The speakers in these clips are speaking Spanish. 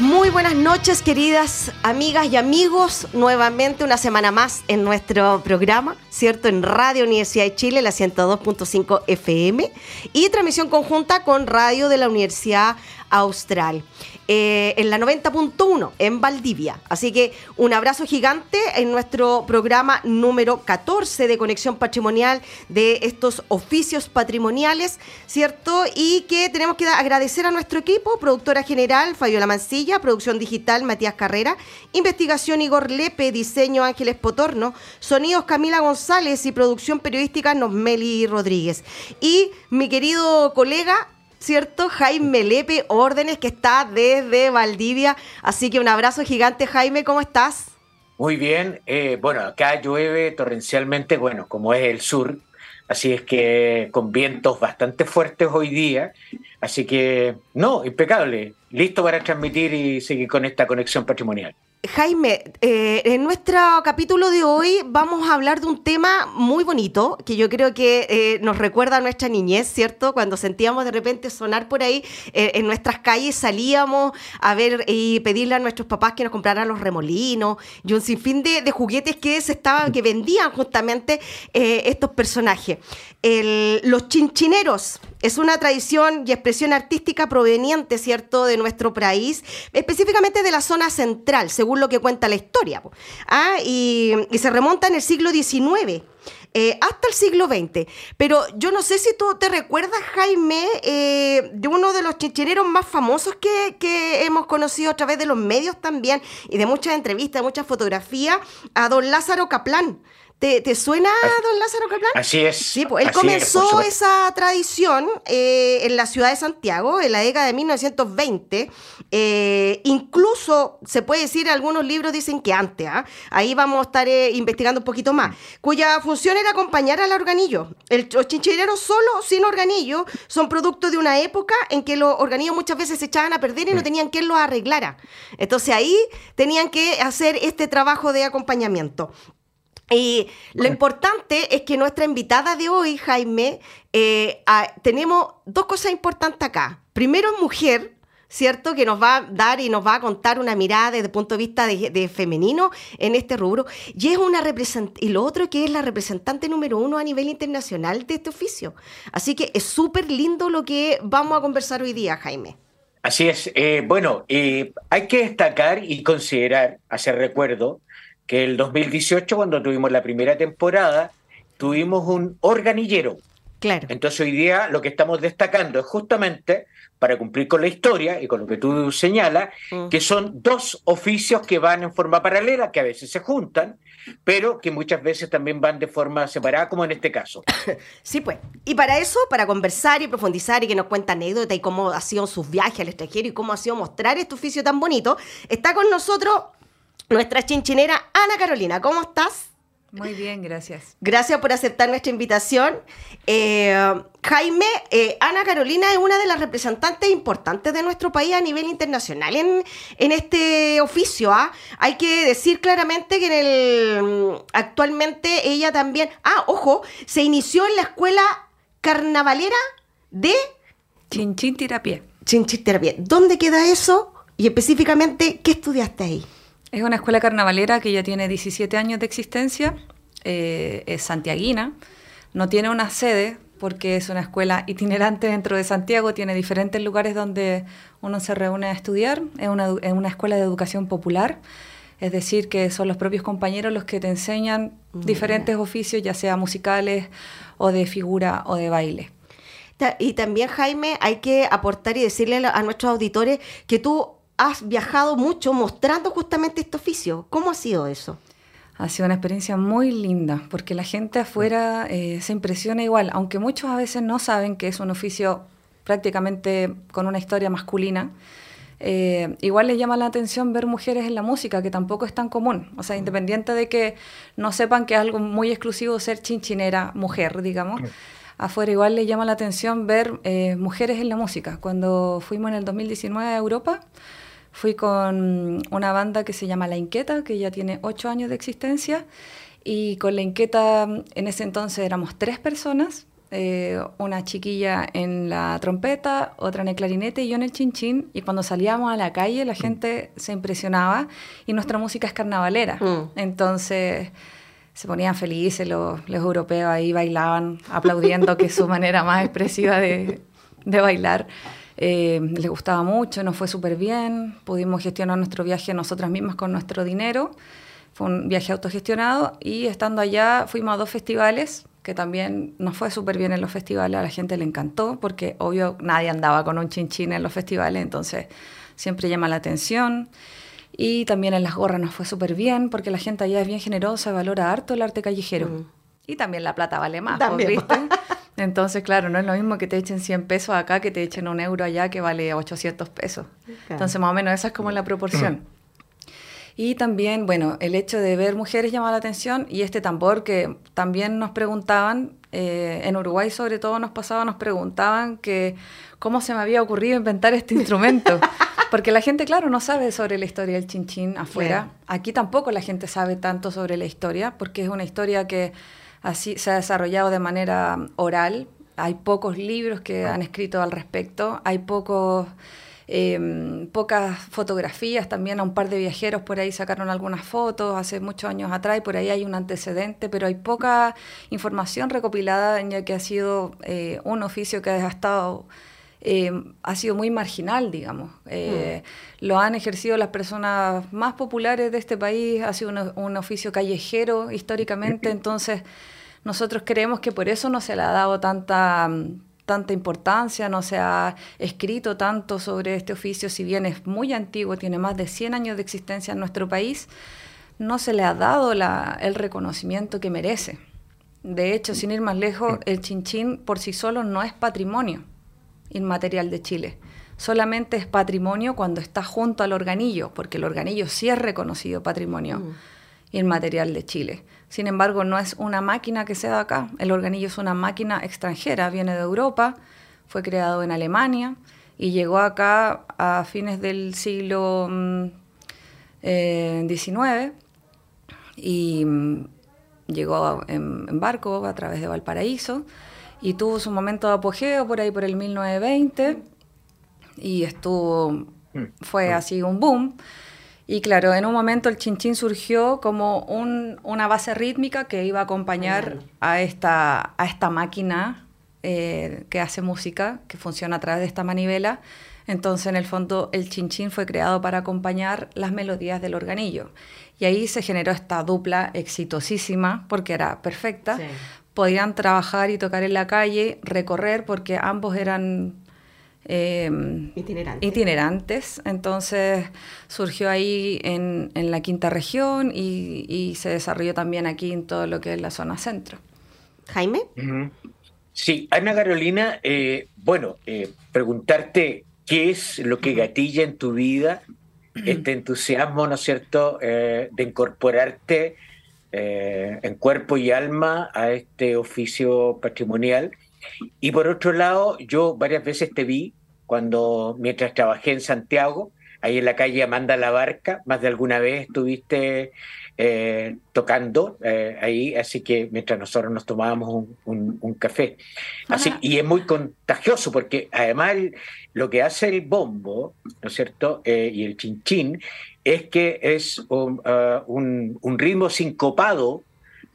Muy buenas noches, queridas amigas y amigos. Nuevamente una semana más en nuestro programa, ¿cierto? En Radio Universidad de Chile, la 102.5 FM y transmisión conjunta con Radio de la Universidad Austral. Eh, en la 90.1 en Valdivia. Así que un abrazo gigante en nuestro programa número 14 de Conexión Patrimonial de estos oficios patrimoniales, ¿cierto? Y que tenemos que agradecer a nuestro equipo, productora general Fabiola Mancilla, producción digital Matías Carrera, investigación Igor Lepe, diseño Ángeles Potorno, sonidos Camila González y producción periodística Nosmeli Rodríguez. Y mi querido colega ¿cierto? Jaime Lepe Órdenes, que está desde Valdivia. Así que un abrazo gigante, Jaime, ¿cómo estás? Muy bien, eh, bueno, acá llueve torrencialmente, bueno, como es el sur, así es que con vientos bastante fuertes hoy día, así que no, impecable, listo para transmitir y seguir con esta conexión patrimonial. Jaime, eh, en nuestro capítulo de hoy vamos a hablar de un tema muy bonito que yo creo que eh, nos recuerda a nuestra niñez, ¿cierto? Cuando sentíamos de repente sonar por ahí eh, en nuestras calles, salíamos a ver y pedirle a nuestros papás que nos compraran los remolinos y un sinfín de, de juguetes que se estaban, que vendían justamente estos personajes. los chinchineros es una tradición y expresión artística proveniente, ¿cierto?, de nuestro país, específicamente de la zona central, según lo que cuenta la historia. Ah, y, se remonta en el siglo XIX. Eh, hasta el siglo XX. Pero yo no sé si tú te recuerdas, Jaime, eh, de uno de los chinchineros más famosos que, hemos conocido a través de los medios también y de muchas entrevistas, muchas fotografías, a don Lázaro Caplán. ¿Te, suena, don Lázaro Caplán? Así es. Sí, pues él comenzó esa tradición eh, en la ciudad de Santiago en la década de 1920. Eh, incluso se puede decir, algunos libros dicen que antes, ¿ah? ahí vamos a estar eh, investigando un poquito más, cuya función era acompañar al organillo. El, los chinchilleros solo, sin organillo, son producto de una época en que los organillos muchas veces se echaban a perder y no mm. tenían quien los arreglara. Entonces ahí tenían que hacer este trabajo de acompañamiento. Y lo importante es que nuestra invitada de hoy, Jaime, eh, tenemos dos cosas importantes acá. Primero, mujer, ¿cierto? Que nos va a dar y nos va a contar una mirada desde el punto de vista de, femenino en este rubro. Y es una y lo otro que es la representante número uno a nivel internacional de este oficio. Así que es súper lindo lo que vamos a conversar hoy día, Jaime. Así es. Eh, bueno, eh, hay que destacar y considerar, hacer recuerdo, que el 2018, cuando tuvimos la primera temporada, tuvimos un organillero. Claro. Entonces hoy día lo que estamos destacando es justamente, para cumplir con la historia y con lo que tú señalas, mm. que son dos oficios que van en forma paralela, que a veces se juntan, pero que muchas veces también van de forma separada, como en este caso. Sí, pues. Y para eso, para conversar y profundizar y que nos cuenta anécdotas y cómo ha sido sus viajes al extranjero y cómo ha sido mostrar este oficio tan bonito, está con nosotros nuestra chinchinera Ana Carolina. ¿Cómo estás? Muy bien, gracias. Gracias por aceptar nuestra invitación. Eh, Jaime, eh, Ana Carolina es una de las representantes importantes de nuestro país a nivel internacional en, este oficio. ¿ah? Hay que decir claramente que en el, actualmente ella también, ah, ojo, se inició en la escuela carnavalera de... Chinchín Terapia. Chinchín Terapia. ¿Dónde queda eso? Y específicamente, ¿qué estudiaste ahí? Es una escuela carnavalera que ya tiene 17 años de existencia, eh, es santiaguina, no tiene una sede porque es una escuela itinerante dentro de Santiago, tiene diferentes lugares donde uno se reúne a estudiar, es una, es una escuela de educación popular, es decir, que son los propios compañeros los que te enseñan diferentes oficios, ya sea musicales o de figura o de baile. Y también, Jaime, hay que aportar y decirle a nuestros auditores que tú has viajado mucho mostrando justamente este oficio. ¿Cómo ha sido eso? Ha sido una experiencia muy linda, porque la gente afuera eh, se impresiona igual, aunque muchos a veces no saben que es un oficio prácticamente con una historia masculina. Eh, igual les llama la atención ver mujeres en la música, que tampoco es tan común. O sea, independiente de que no sepan que es algo muy exclusivo ser chinchinera mujer, digamos, afuera igual les llama la atención ver eh, mujeres en la música. Cuando fuimos en el 2019 a Europa, Fui con una banda que se llama La Inquieta, que ya tiene ocho años de existencia, y con La Inquieta en ese entonces éramos tres personas, eh, una chiquilla en la trompeta, otra en el clarinete y yo en el chinchín, y cuando salíamos a la calle la mm. gente se impresionaba y nuestra música es carnavalera, mm. entonces se ponían felices los, los, europeos ahí, bailaban aplaudiendo, que es su manera más expresiva de, de bailar. Eh, les gustaba mucho, nos fue súper bien, pudimos gestionar nuestro viaje nosotras mismas con nuestro dinero, fue un viaje autogestionado y estando allá fuimos a dos festivales que también nos fue súper bien en los festivales, a la gente le encantó porque obvio nadie andaba con un chinchín en los festivales, entonces siempre llama la atención. Y también en las gorras nos fue súper bien porque la gente allá es bien generosa, valora harto el arte callejero. Mm. Y también la plata vale más, pues, también. ¿viste? Entonces, claro, no es lo mismo que te echen 100 pesos acá que te echen un euro allá que vale 800 pesos. Entonces, más o menos esa es como la proporción. Y también, bueno, el hecho de ver mujeres llama la atención y este tambor que también nos preguntaban, eh, en Uruguay sobre todo nos pasaba, nos preguntaban que cómo se me había ocurrido inventar este instrumento. Porque la gente, claro, no sabe sobre la historia del chinchín afuera. Aquí tampoco la gente sabe tanto sobre la historia, porque es una historia que así se ha desarrollado de manera oral. Hay pocos libros que han escrito al respecto, hay pocos, em, pocas fotografías, también a un par de viajeros por ahí sacaron algunas fotos hace muchos años atrás y por ahí hay un antecedente, pero hay poca información recopilada ya que ha sido eh, un oficio que ha estado... Em, ha sido muy marginal, digamos. Eh, mm. Lo han ejercido las personas más populares de este país, ha sido un oficio callejero históricamente, entonces nosotros creemos que por eso no se le ha dado tanta, tanta importancia, no se ha escrito tanto sobre este oficio, si bien es muy antiguo, tiene más de 100 años de existencia en nuestro país, no se le ha dado el reconocimiento que merece. De hecho, sin ir más lejos, el chinchín por sí solo no es patrimonio inmaterial de Chile. Solamente es patrimonio cuando está junto al organillo, porque el organillo sí es reconocido patrimonio mm. inmaterial de Chile. Sin embargo, no es una máquina que sea de acá. El organillo es una máquina extranjera, viene de Europa, fue creado en Alemania y llegó acá a fines del siglo XIX mm, eh, y mm, llegó en, barco a través de Valparaíso y tuvo su momento de apogeo por ahí por el 1920 y estuvo, mm. fue así un boom. Y claro, en un momento el chinchín surgió como una base rítmica que iba a acompañar a esta, a esta máquina eh, que hace música, que funciona a través de esta manivela. Entonces, en el fondo, el chinchín fue creado para acompañar las melodías del organillo. Y ahí se generó esta dupla exitosísima, porque era perfecta. Podían trabajar y tocar en la calle, recorrer, porque ambos eran eh, itinerantes. Entonces surgió ahí en, la quinta región y, se desarrolló también aquí en todo lo que es la zona centro. Jaime. Sí, Ana Carolina, eh, bueno, eh, preguntarte qué es lo que gatilla en tu vida este entusiasmo, ¿no es cierto?, de incorporarte en cuerpo y alma a este oficio patrimonial. Y por otro lado, yo varias veces te vi cuando mientras trabajé en Santiago, ahí en la calle Amanda La Barca, más de alguna vez estuviste eh, tocando eh, ahí, así que mientras nosotros nos tomábamos un, café. Así, y es muy contagioso porque además lo que hace el bombo, ¿no es cierto? Eh, y el chinchín es que es un, uh, un ritmo sincopado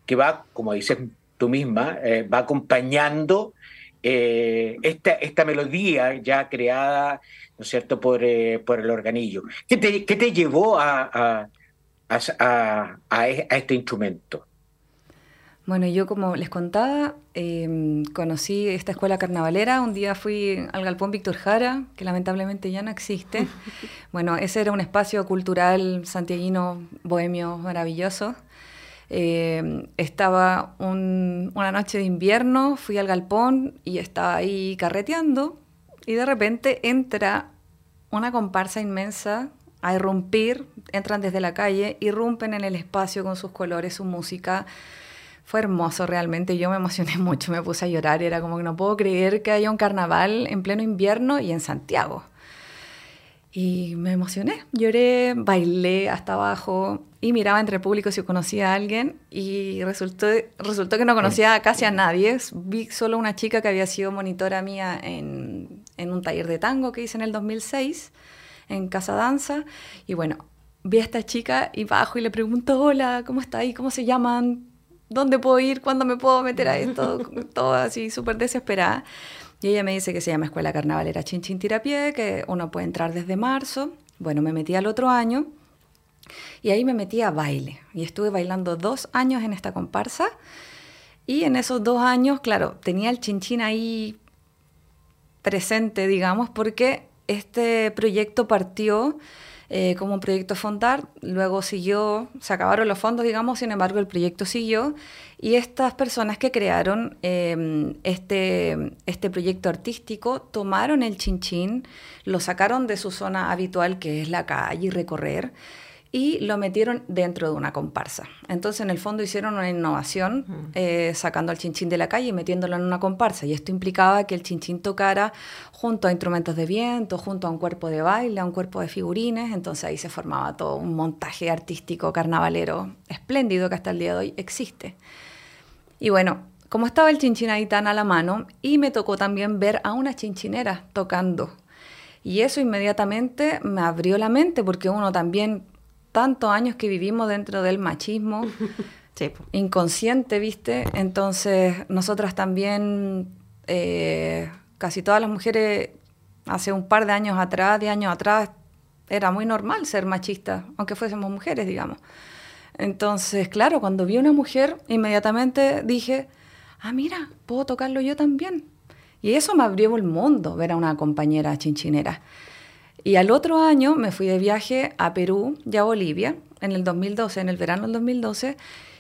que va, como dices tú misma, va acompañando esta, esta melodía ya creada ¿no es cierto?, por, eh, por el organillo. ¿Qué te, qué te llevó a, a, este instrumento? Bueno, yo como les contaba, em, conocí esta escuela carnavalera. Un día fui al Galpón Víctor Jara, que lamentablemente ya no existe. bueno, ese era un espacio cultural santiaguino, bohemio, maravilloso. Em, estaba una noche de invierno, fui al galpón y estaba ahí carreteando y de repente entra una comparsa inmensa a irrumpir, entran desde la calle, irrumpen en el espacio con sus colores, su música. Fue hermoso realmente, yo me emocioné mucho, me puse a llorar, era como que no puedo creer que haya un carnaval en pleno invierno y en Santiago. Y me emocioné, lloré, bailé hasta abajo y miraba entre el público si conocía a alguien y resultó, resultó que no conocía casi a nadie. Vi solo una chica que había sido monitora mía en, en un taller de tango que hice en el 2006 en Casa Danza. Y bueno, vi a esta chica y bajo y le pregunto, hola, ¿cómo está ahí? ¿Cómo se llaman? ¿Dónde puedo ir? ¿Cuándo me puedo meter a esto? Todo así, súper desesperada. Y ella me dice que se llama Escuela Carnavalera Chinchín Tirapié, que uno puede entrar desde marzo. Bueno, me metí al otro año y ahí me metí a baile. Y estuve bailando dos años en esta comparsa. Y en esos dos años, claro, tenía el chinchín ahí presente, digamos, porque este proyecto partió eh, como un proyecto fondar, luego siguió, se acabaron los fondos, digamos, sin embargo el proyecto siguió. Y estas personas que crearon em, este, este proyecto artístico tomaron el chinchín, lo sacaron de su zona habitual que es la calle y recorrer y lo metieron dentro de una comparsa. Entonces, en el fondo hicieron una innovación eh, sacando al chinchín de la calle y metiéndolo en una comparsa. Y esto implicaba que el chinchín tocara junto a instrumentos de viento, junto a un cuerpo de baile, a un cuerpo de figurines. Entonces ahí se formaba todo un montaje artístico carnavalero espléndido que hasta el día de hoy existe. Y bueno, como estaba el chinchín ahí tan a la mano, y me tocó también ver a una chinchinera tocando. Y eso inmediatamente me abrió la mente porque uno también tantos años que vivimos dentro del machismo inconsciente, ¿viste? Entonces, nosotras también, eh, casi todas las mujeres, hace un par de años atrás, de años atrás, era muy normal ser machista, aunque fuésemos mujeres, digamos. Entonces, claro, cuando vi una mujer, inmediatamente dije, ah, mira, puedo tocarlo yo también. Y eso me abrió el mundo, ver a una compañera chinchinera. Y al otro año me fui de viaje a Perú y a Bolivia, en el 2012, en el verano del 2012,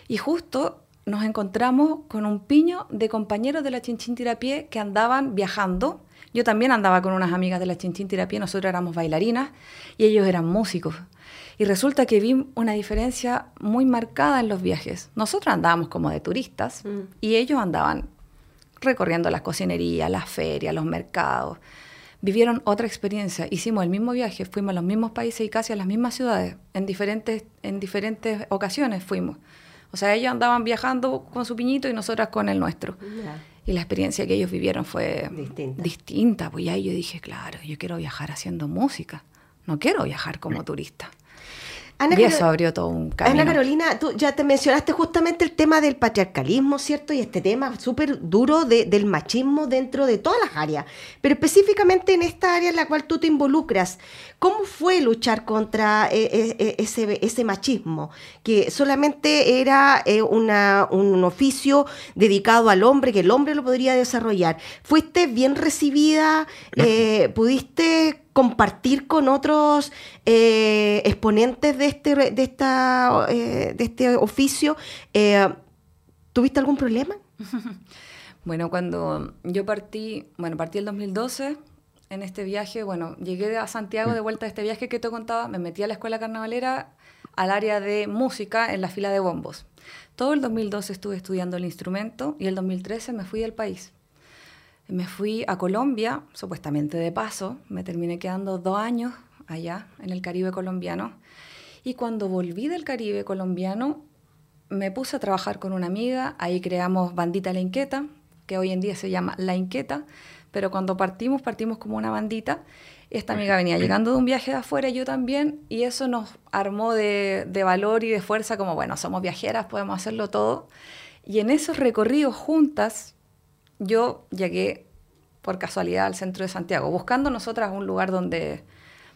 y justo nos encontramos con un piño de compañeros de la Chinchín Tirapié que andaban viajando. Yo también andaba con unas amigas de la Chinchín Tirapié, nosotros éramos bailarinas y ellos eran músicos. Y resulta que vi una diferencia muy marcada en los viajes. Nosotros andábamos como de turistas mm. y ellos andaban recorriendo las cocinerías, las ferias, los mercados vivieron otra experiencia. Hicimos el mismo viaje, fuimos a los mismos países y casi a las mismas ciudades. En diferentes, en diferentes ocasiones fuimos. O sea, ellos andaban viajando con su piñito y nosotras con el nuestro. Y la experiencia que ellos vivieron fue distinta. distinta. Pues ahí yo dije, claro, yo quiero viajar haciendo música. No quiero viajar como turista. Ana y eso abrió todo un camino. Ana Carolina, tú ya te mencionaste justamente el tema del patriarcalismo, ¿cierto? Y este tema súper duro del machismo dentro de todas las áreas. Pero específicamente en esta área en la cual tú te involucras, ¿cómo fue luchar contra eh, eh, eh, ese, ese machismo? Que solamente era una, un oficio dedicado al hombre, que el hombre lo podría desarrollar. ¿Fuiste bien recibida? ¿Pudiste compartir con otros eh, exponentes de este, de, esta, eh, de este oficio. Eh, ¿Tuviste algún problema? Bueno, cuando yo partí, bueno, partí el 2012 en este viaje, bueno, llegué a Santiago de vuelta a este viaje que te contaba, me metí a la escuela carnavalera al área de música en la fila de bombos. Todo el 2012 estuve estudiando el instrumento y el 2013 me fui del país. Me fui a Colombia, supuestamente de paso, me terminé quedando dos años allá en el Caribe colombiano. Y cuando volví del Caribe colombiano, me puse a trabajar con una amiga, ahí creamos Bandita La Inquieta, que hoy en día se llama La Inquieta, pero cuando partimos, partimos como una bandita. Esta amiga venía llegando de un viaje de afuera, yo también, y eso nos armó de, de valor y de fuerza, como, bueno, somos viajeras, podemos hacerlo todo. Y en esos recorridos juntas, yo llegué por casualidad al centro de Santiago, buscando nosotras un lugar donde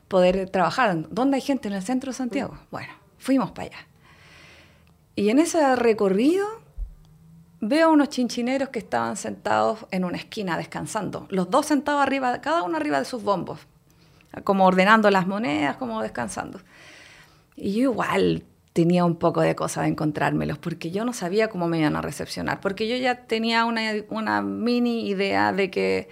poder trabajar. ¿Dónde hay gente en el centro de Santiago? Bueno, fuimos para allá. Y en ese recorrido veo unos chinchineros que estaban sentados en una esquina descansando, los dos sentados arriba, cada uno arriba de sus bombos, como ordenando las monedas, como descansando. Y yo igual tenía un poco de cosa de encontrármelos, porque yo no sabía cómo me iban a recepcionar, porque yo ya tenía una, mini idea de que,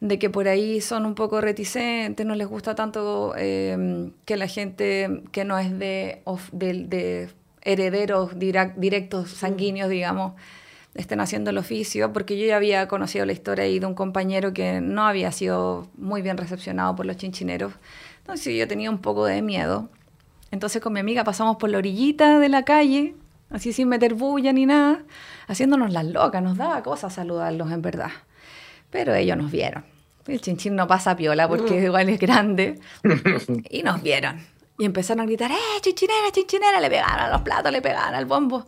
de que por ahí son un poco reticentes, no les gusta tanto em, que la gente que no es de, de, herederos directos sanguíneos, digamos, estén haciendo el oficio, porque yo ya había conocido la historia ahí de un compañero que no había sido muy bien recepcionado por los chinchineros. Entonces yo tenía un poco de miedo. Entonces con mi amiga pasamos por la orillita de la calle, así sin meter bulla ni nada, haciéndonos las locas, nos daba cosas saludarlos en verdad. Pero ellos nos vieron. El chinchín no pasa piola porque igual es grande. Y nos vieron. Y empezaron a gritar, ¡eh, chinchinera, chinchinera! Le pegaron a los platos, le pegaron al bombo.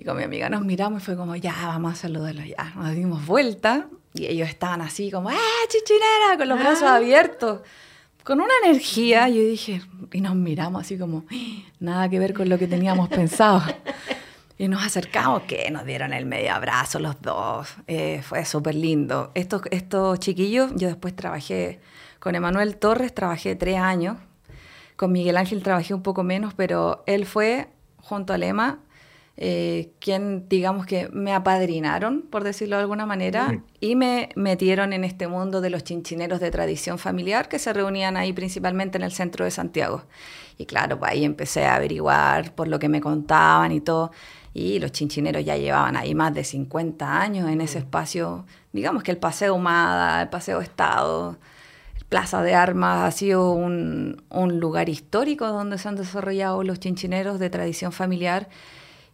Y con mi amiga nos miramos y fue como, ya, vamos a saludarlos ya. Nos dimos vuelta y ellos estaban así como, ¡eh, chinchinera! Con los brazos ah. abiertos con una energía, yo dije, y nos miramos así como, nada que ver con lo que teníamos pensado. Y nos acercamos, que nos dieron el medio abrazo los dos. Eh, fue súper lindo. Estos, estos chiquillos, yo después trabajé con Emanuel Torres, trabajé tres años. Con Miguel Ángel trabajé un poco menos, pero él fue, junto a Lema, eh, quien digamos que me apadrinaron, por decirlo de alguna manera, y me metieron en este mundo de los chinchineros de tradición familiar que se reunían ahí principalmente en el centro de Santiago. Y claro, pues ahí empecé a averiguar por lo que me contaban y todo. Y los chinchineros ya llevaban ahí más de 50 años en ese espacio. Digamos que el Paseo Humada, el Paseo Estado, Plaza de Armas ha sido un, un lugar histórico donde se han desarrollado los chinchineros de tradición familiar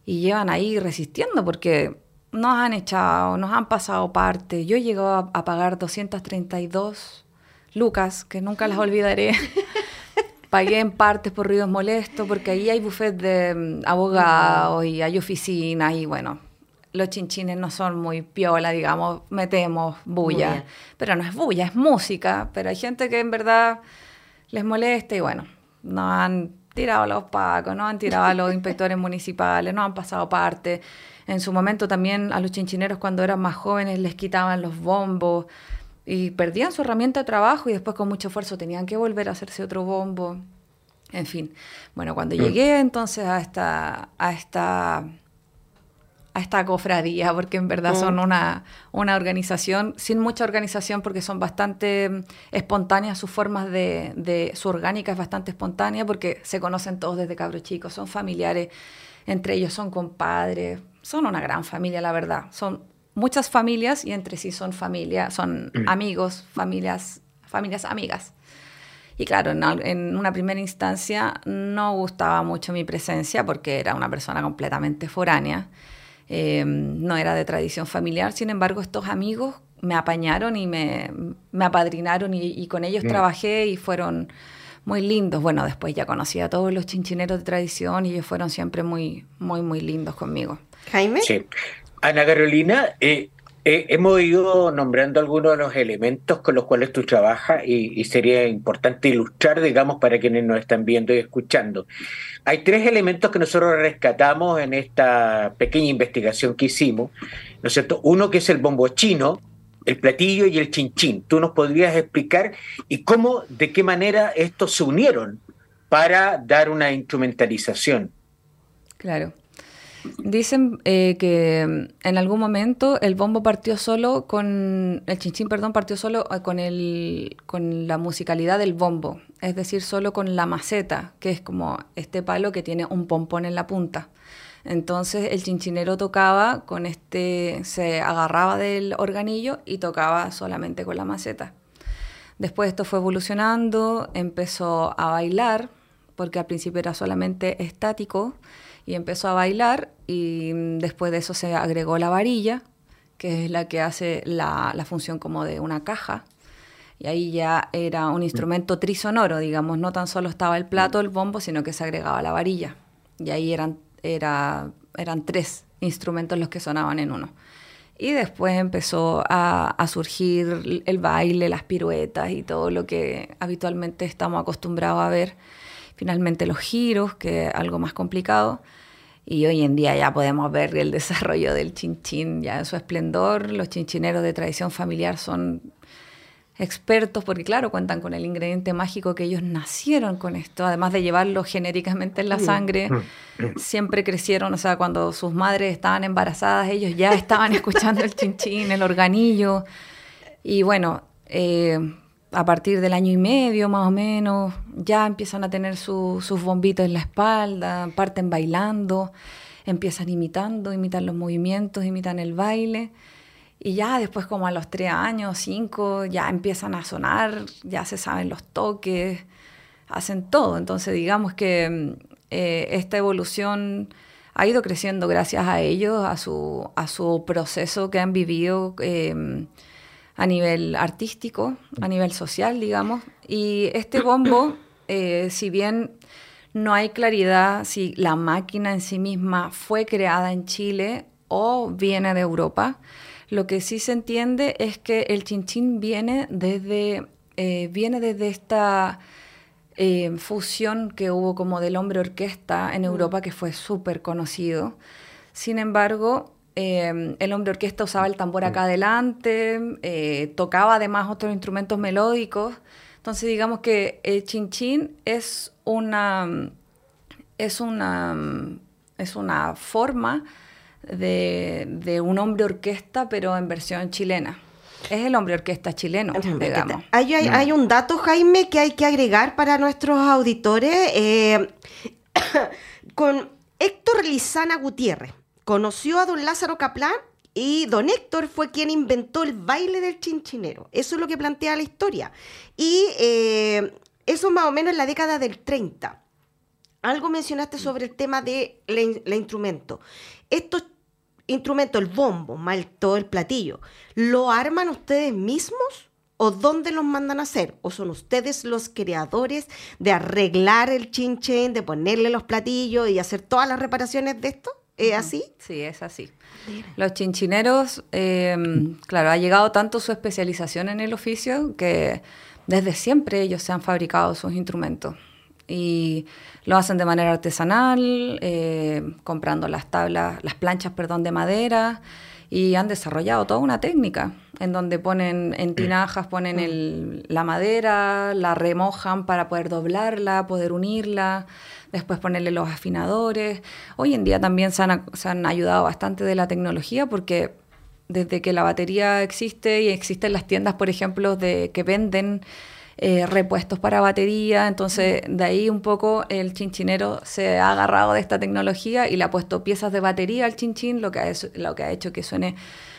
y llevan ahí resistiendo porque nos han echado, nos han pasado parte. Yo llego a, a pagar 232 lucas, que nunca las olvidaré. Pagué en partes por ruidos molestos, porque ahí hay buffet de mm, abogados y hay oficinas y bueno, los chinchines no son muy piola, digamos, metemos bulla. Pero no es bulla, es música, pero hay gente que en verdad les molesta y bueno, no han tirado a los pacos, no han tirado a los inspectores municipales, no han pasado parte. En su momento también a los chinchineros cuando eran más jóvenes les quitaban los bombos y perdían su herramienta de trabajo y después con mucho esfuerzo tenían que volver a hacerse otro bombo. En fin, bueno, cuando mm. llegué entonces a esta, a esta a esta cofradía, porque en verdad son mm. una, una, organización, sin mucha organización, porque son bastante mm, espontáneas sus formas de, de, su orgánica es bastante espontánea, porque se conocen todos desde cabros chicos, son familiares, entre ellos son compadres, son una gran familia, la verdad. Son muchas familias y entre sí son familia, son mm. amigos, familias, familias amigas. Y claro, en, en, una primera instancia no gustaba mucho mi presencia porque era una persona completamente foránea. Em, no era de tradición familiar, sin embargo estos amigos me apañaron y me, me apadrinaron y, con ellos trabajé y fueron muy lindos. Bueno, después ya conocí a todos los chinchineros de tradición y ellos fueron siempre muy, muy, muy lindos conmigo. Jaime. Sí. Ana Carolina, eh, eh, hemos ido nombrando algunos de los elementos con los cuales tú trabajas y, sería importante ilustrar, digamos, para quienes nos están viendo y escuchando. Hay tres elementos que nosotros rescatamos en esta pequeña investigación que hicimos, ¿no es cierto? Uno que es el bombo chino, el platillo y el chinchín. ¿Tú nos podrías explicar y cómo, de qué manera estos se unieron para dar una instrumentalización? Claro. Dicen eh, que mm, en algún momento el bombo partió solo con, el chinchín, perdón, partió solo eh, con, el, con la musicalidad del bombo, es decir, solo con la maceta, que es como este palo que tiene un pompón en la punta. Entonces el chinchinero tocaba con este, se agarraba del organillo y tocaba solamente con la maceta. Después esto fue evolucionando, empezó a bailar, porque al principio era solamente estático, y empezó a bailar y después de eso se agregó la varilla, que es la que hace la, función como de una caja. Y ahí ya era un instrumento trisonoro, digamos, no tan solo estaba el plato, el bombo, sino que se agregaba la varilla. Y ahí eran, era, eran tres instrumentos los que sonaban en uno. Y después empezó a, surgir el baile, las piruetas y todo lo que habitualmente estamos acostumbrados a ver. Finalmente los giros, que es algo más complicado. Y hoy en día ya podemos ver el desarrollo del chinchín ya en su esplendor. Los chinchineros de tradición familiar son expertos porque claro, cuentan con el ingrediente mágico que ellos nacieron con esto, además de llevarlo genéricamente en la sangre, siempre crecieron, o sea, cuando sus madres estaban embarazadas, ellos ya estaban escuchando el chinchín, el organillo, y bueno, eh, a partir del año y medio más o menos, ya empiezan a tener sus bombitos en la espalda, parten bailando, empiezan imitando, imitan los movimientos, imitan el baile. Y ya después como a los tres años, cinco, ya empiezan a sonar, ya se saben los toques, hacen todo. Entonces digamos que eh, esta evolución ha ido creciendo gracias a ellos, a su, a su proceso que han vivido. Eh, a nivel artístico, a nivel social, digamos. Y este bombo, eh, si bien no hay claridad si la máquina en sí misma fue creada en Chile o viene de Europa, lo que sí se entiende es que el chinchín viene desde, eh, viene desde esta eh, fusión que hubo como del hombre orquesta en mm. Europa, que fue súper conocido. Sin embargo, Em, el hombre orquesta usaba el tambor acá adelante, eh, tocaba además otros instrumentos melódicos. Entonces digamos que el chinchín es una, es una, es una forma de, un hombre orquesta, pero en versión chilena. Es el hombre orquesta chileno, digamos. Hay, hay, un dato, Jaime, que hay que agregar para nuestros auditores. Eh, con Héctor Lizana Gutiérrez conoció a don Lázaro Caplán y don Héctor fue quien inventó el baile del chinchinero. Eso es lo que plantea la historia. Y eh, eso más o menos en la década del 30. Algo mencionaste sobre el tema de la, instrumento. Estos instrumentos, el bombo, mal todo el platillo, ¿lo arman ustedes mismos? ¿O dónde los mandan a hacer? ¿O son ustedes los creadores de arreglar el chinchen, de ponerle los platillos y hacer todas las reparaciones de esto? ¿Es así? Sí, es así. Los chinchineros, em, claro, ha llegado tanto su especialización en el oficio que desde siempre ellos se han fabricado sus instrumentos y lo hacen de manera artesanal, eh, comprando las tablas, las planchas, perdón, de madera y han desarrollado toda una técnica en donde ponen en tinajas, ponen la madera, la remojan para poder doblarla, poder unirla después ponerle los afinadores. Hoy en día también se han, ayudado bastante de la tecnología porque desde que la batería existe y existen las tiendas, por ejemplo, de que venden eh, repuestos para batería, entonces de ahí un poco el chinchinero se ha agarrado de esta tecnología y le ha puesto piezas de batería al chinchín, lo que ha, lo que ha hecho que suene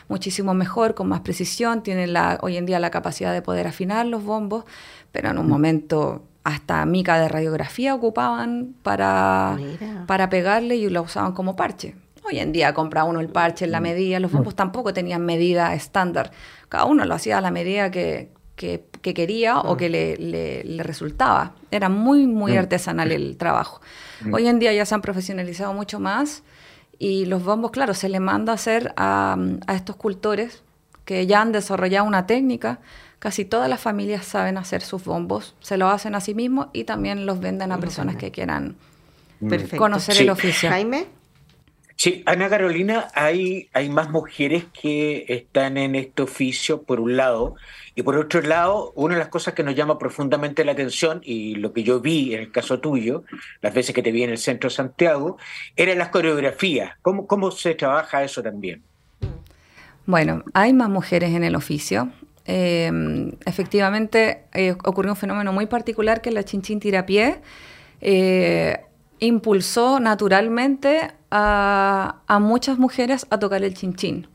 muchísimo mejor, con más precisión, tiene la, hoy en día la capacidad de poder afinar los bombos, pero en un momento hasta mica de radiografía ocupaban para, para pegarle y lo usaban como parche. Hoy en día compra uno el parche en la mm. medida, los bombos tampoco tenían medida estándar, cada uno lo hacía a la medida que, quería o que le, le, resultaba. Era muy, muy mm. artesanal el trabajo. Mm. Hoy en día ya se han profesionalizado mucho más y los bombos, claro, se le manda a hacer a, a estos cultores que ya han desarrollado una técnica Casi todas las familias saben hacer sus bombos, se lo hacen a sí mismos y también los venden a personas que quieran conocer el oficio. Jaime. Sí, Ana Carolina, hay, hay más mujeres que están en este oficio, por un lado, y por otro lado, una de las cosas que nos llama profundamente la atención, y lo que yo vi en el caso tuyo, las veces que te vi en el centro de Santiago, eran las coreografías. ¿Cómo, cómo se trabaja eso también? Bueno, hay más mujeres en el oficio. Em, efectivamente, eh, ocurrió un fenómeno muy particular que la chinchín tirapié eh, impulsó naturalmente a, muchas mujeres a tocar el chinchín.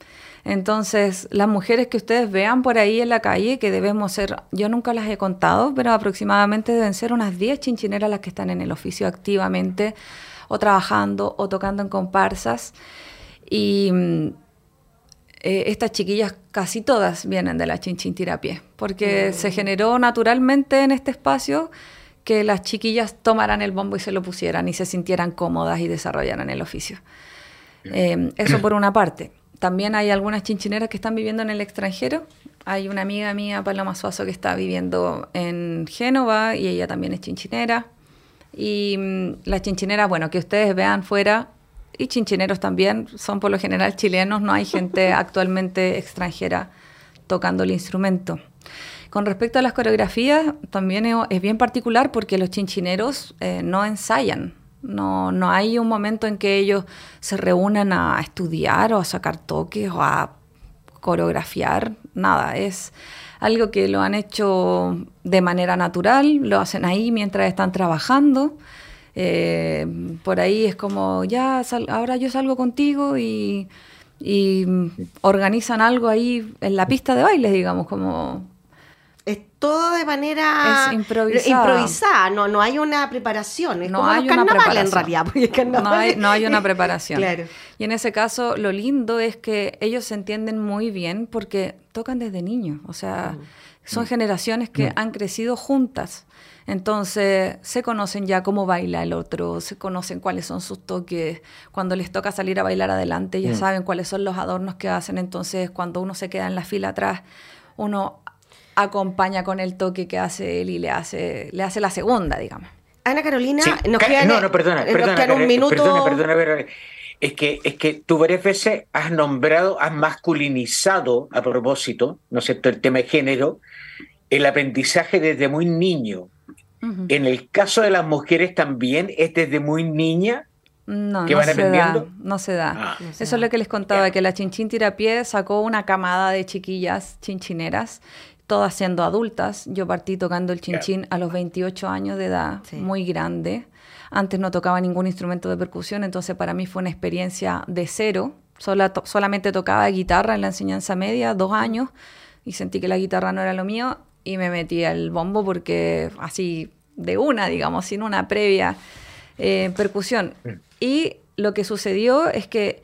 Entonces, las mujeres que ustedes vean por ahí en la calle, que debemos ser, yo nunca las he contado, pero aproximadamente deben ser unas 10 chinchineras las que están en el oficio activamente, o trabajando, o tocando en comparsas. Y mm, eh, estas chiquillas casi todas vienen de la chinchintirapie, porque mm. se generó naturalmente en este espacio que las chiquillas tomaran el bombo y se lo pusieran y se sintieran cómodas y desarrollaran el oficio. Eh, eso por una parte. También hay algunas chinchineras que están viviendo en el extranjero. Hay una amiga mía, Paloma Suazo, que está viviendo en Génova y ella también es chinchinera. Y mm, las chinchineras, bueno, que ustedes vean fuera, y chinchineros también, son por lo general chilenos, no hay gente actualmente extranjera tocando el instrumento. Con respecto a las coreografías, también es bien particular porque los chinchineros eh, no ensayan, no, no hay un momento en que ellos se reúnan a estudiar o a sacar toques o a coreografiar, nada, es algo que lo han hecho de manera natural, lo hacen ahí mientras están trabajando. Eh, por ahí es como, ya, ahora yo salgo contigo y, y organizan algo ahí en la pista de baile, digamos, como es todo de manera improvisada. No, no hay una preparación. Es no como hay una preparación. en realidad. No, hay, no hay una preparación. claro. Y en ese caso, lo lindo es que ellos se entienden muy bien porque tocan desde niños. O sea, mm. son mm. generaciones que mm. han crecido juntas. Entonces se conocen ya cómo baila el otro, se conocen cuáles son sus toques. Cuando les toca salir a bailar adelante, ya saben cuáles son los adornos que hacen. Entonces, cuando uno se queda en la fila atrás, uno acompaña con el toque que hace él y le hace, le hace la segunda, digamos. Ana Carolina, nos quedan, no, no, perdona, perdona, un minuto. Perdona, perdona, es que, es que tú varias veces has nombrado, has masculinizado a propósito, ¿no es cierto?, el tema de género, el aprendizaje desde muy niño. En el caso de las mujeres también es desde muy niña no, no se da, no se da. Ah. Eso es lo que les contaba, que la Chinchín Tirapié sacó una camada de chiquillas chinchineras todas siendo adultas. Yo partí tocando el chinchín a los 28 años de edad, muy grande. Antes no tocaba ningún instrumento de percusión, entonces para mí fue una experiencia de cero. solamente tocaba guitarra en la enseñanza media, dos años, y sentí que la guitarra no era lo mío y me metí al bombo porque así de una, digamos, sin una previa eh, percusión. Y lo que sucedió es que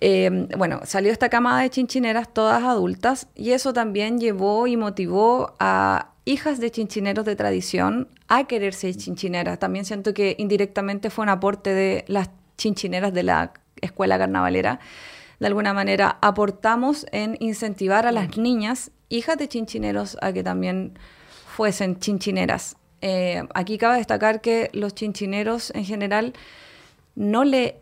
Em, bueno, salió esta camada de chinchineras, todas adultas, y eso también llevó y motivó a hijas de chinchineros de tradición a querer ser chinchineras. También siento que indirectamente fue un aporte de las chinchineras de la escuela carnavalera. De alguna manera aportamos en incentivar a las niñas, hijas de chinchineros, a que también fuesen chinchineras. Eh, aquí cabe destacar que los chinchineros en general no le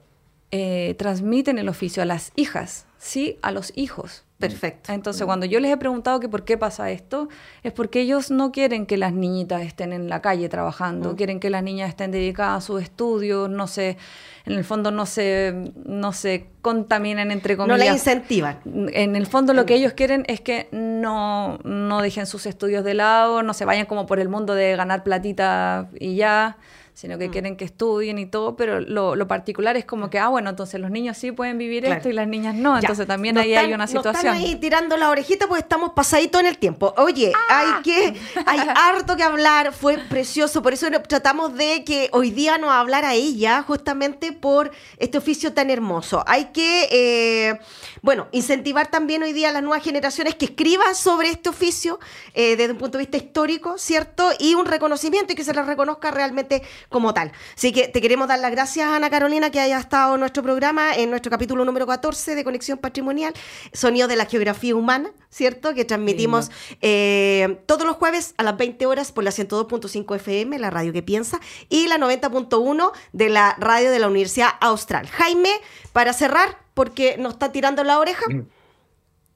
eh, transmiten el oficio a las hijas, sí a los hijos. Perfecto. Entonces, cuando yo les he preguntado que por qué pasa esto, es porque ellos no quieren que las niñitas estén en la calle trabajando, mm. quieren que las niñas estén dedicadas a sus estudios, no se, en el fondo no se, no se contaminen entre comillas. No la incentivan. En el fondo lo que ellos quieren es que no, no dejen sus estudios de lado, no se vayan como por el mundo de ganar platita y ya sino que mm. quieren que estudien y todo, pero lo, particular es como que, ah, bueno, entonces los niños sí pueden vivir esto y las niñas no, entonces también ahí hay una situación. están ahí tirando la orejita porque estamos pasaditos en el tiempo. Oye, hay ah. que, hay harto que hablar, fue precioso, por eso tratamos de que hoy día nos hablara ella, justamente por este oficio tan hermoso. Hay que, eh, bueno, incentivar también hoy día a las nuevas generaciones que escriban sobre este oficio eh, desde un punto de vista histórico, ¿cierto? Y un reconocimiento y que se les reconozca realmente como tal. Así que te queremos dar las gracias, Ana Carolina, que haya estado en nuestro programa, en nuestro capítulo número 14 de Conexión Patrimonial, Sonido de la Geografía Humana, ¿cierto? Que transmitimos eh, todos los jueves a las 20 horas por la 102.5 FM, la radio que piensa, y la 90.1 de la radio de la Universidad Austral. Jaime, para cerrar, porque nos está tirando la oreja.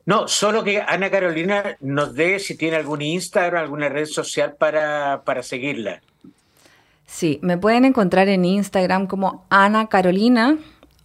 No, solo que Ana Carolina nos dé si tiene algún Instagram, alguna red social para, para seguirla. Sí, me pueden encontrar en Instagram como Ana Carolina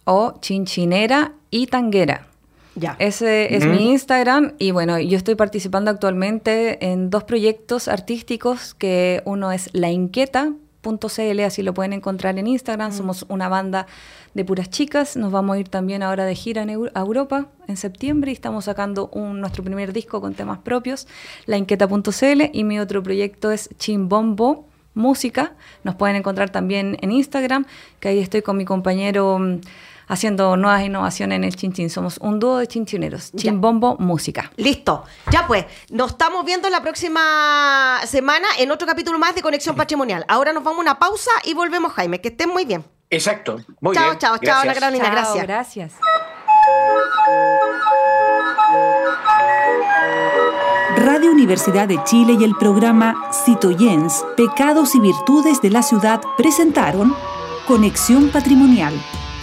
o Chinchinera y Tanguera. Ya. Ese es mi Instagram y bueno, yo estoy participando actualmente en dos proyectos artísticos que uno es La Inquieta cityens.cl, así lo pueden encontrar en Instagram. Mm. Somos una banda de puras chicas. Nos vamos a ir también ahora de gira en a Europa en septiembre y estamos sacando un, nuestro primer disco con temas propios, lainqueta.cl y mi otro proyecto es Chimbombo Música. Nos pueden encontrar también en Instagram, que ahí estoy con mi compañero mm, haciendo nuevas innovaciones en el chinchín. Somos un dúo de chinchineros. Chimbombo Música. Listo. Ya pues, nos estamos viendo la próxima semana en otro capítulo más de Conexión Patrimonial. Ahora nos vamos a una pausa y volvemos, Jaime. Que estén muy bien. Exacto. Muy Chao, bien. chao, chao, la Gracias. Carolina, Chao, gracias. gracias. Radio Universidad de Chile y el programa Citoyens, Pecados y Virtudes de la Ciudad presentaron Conexión Patrimonial,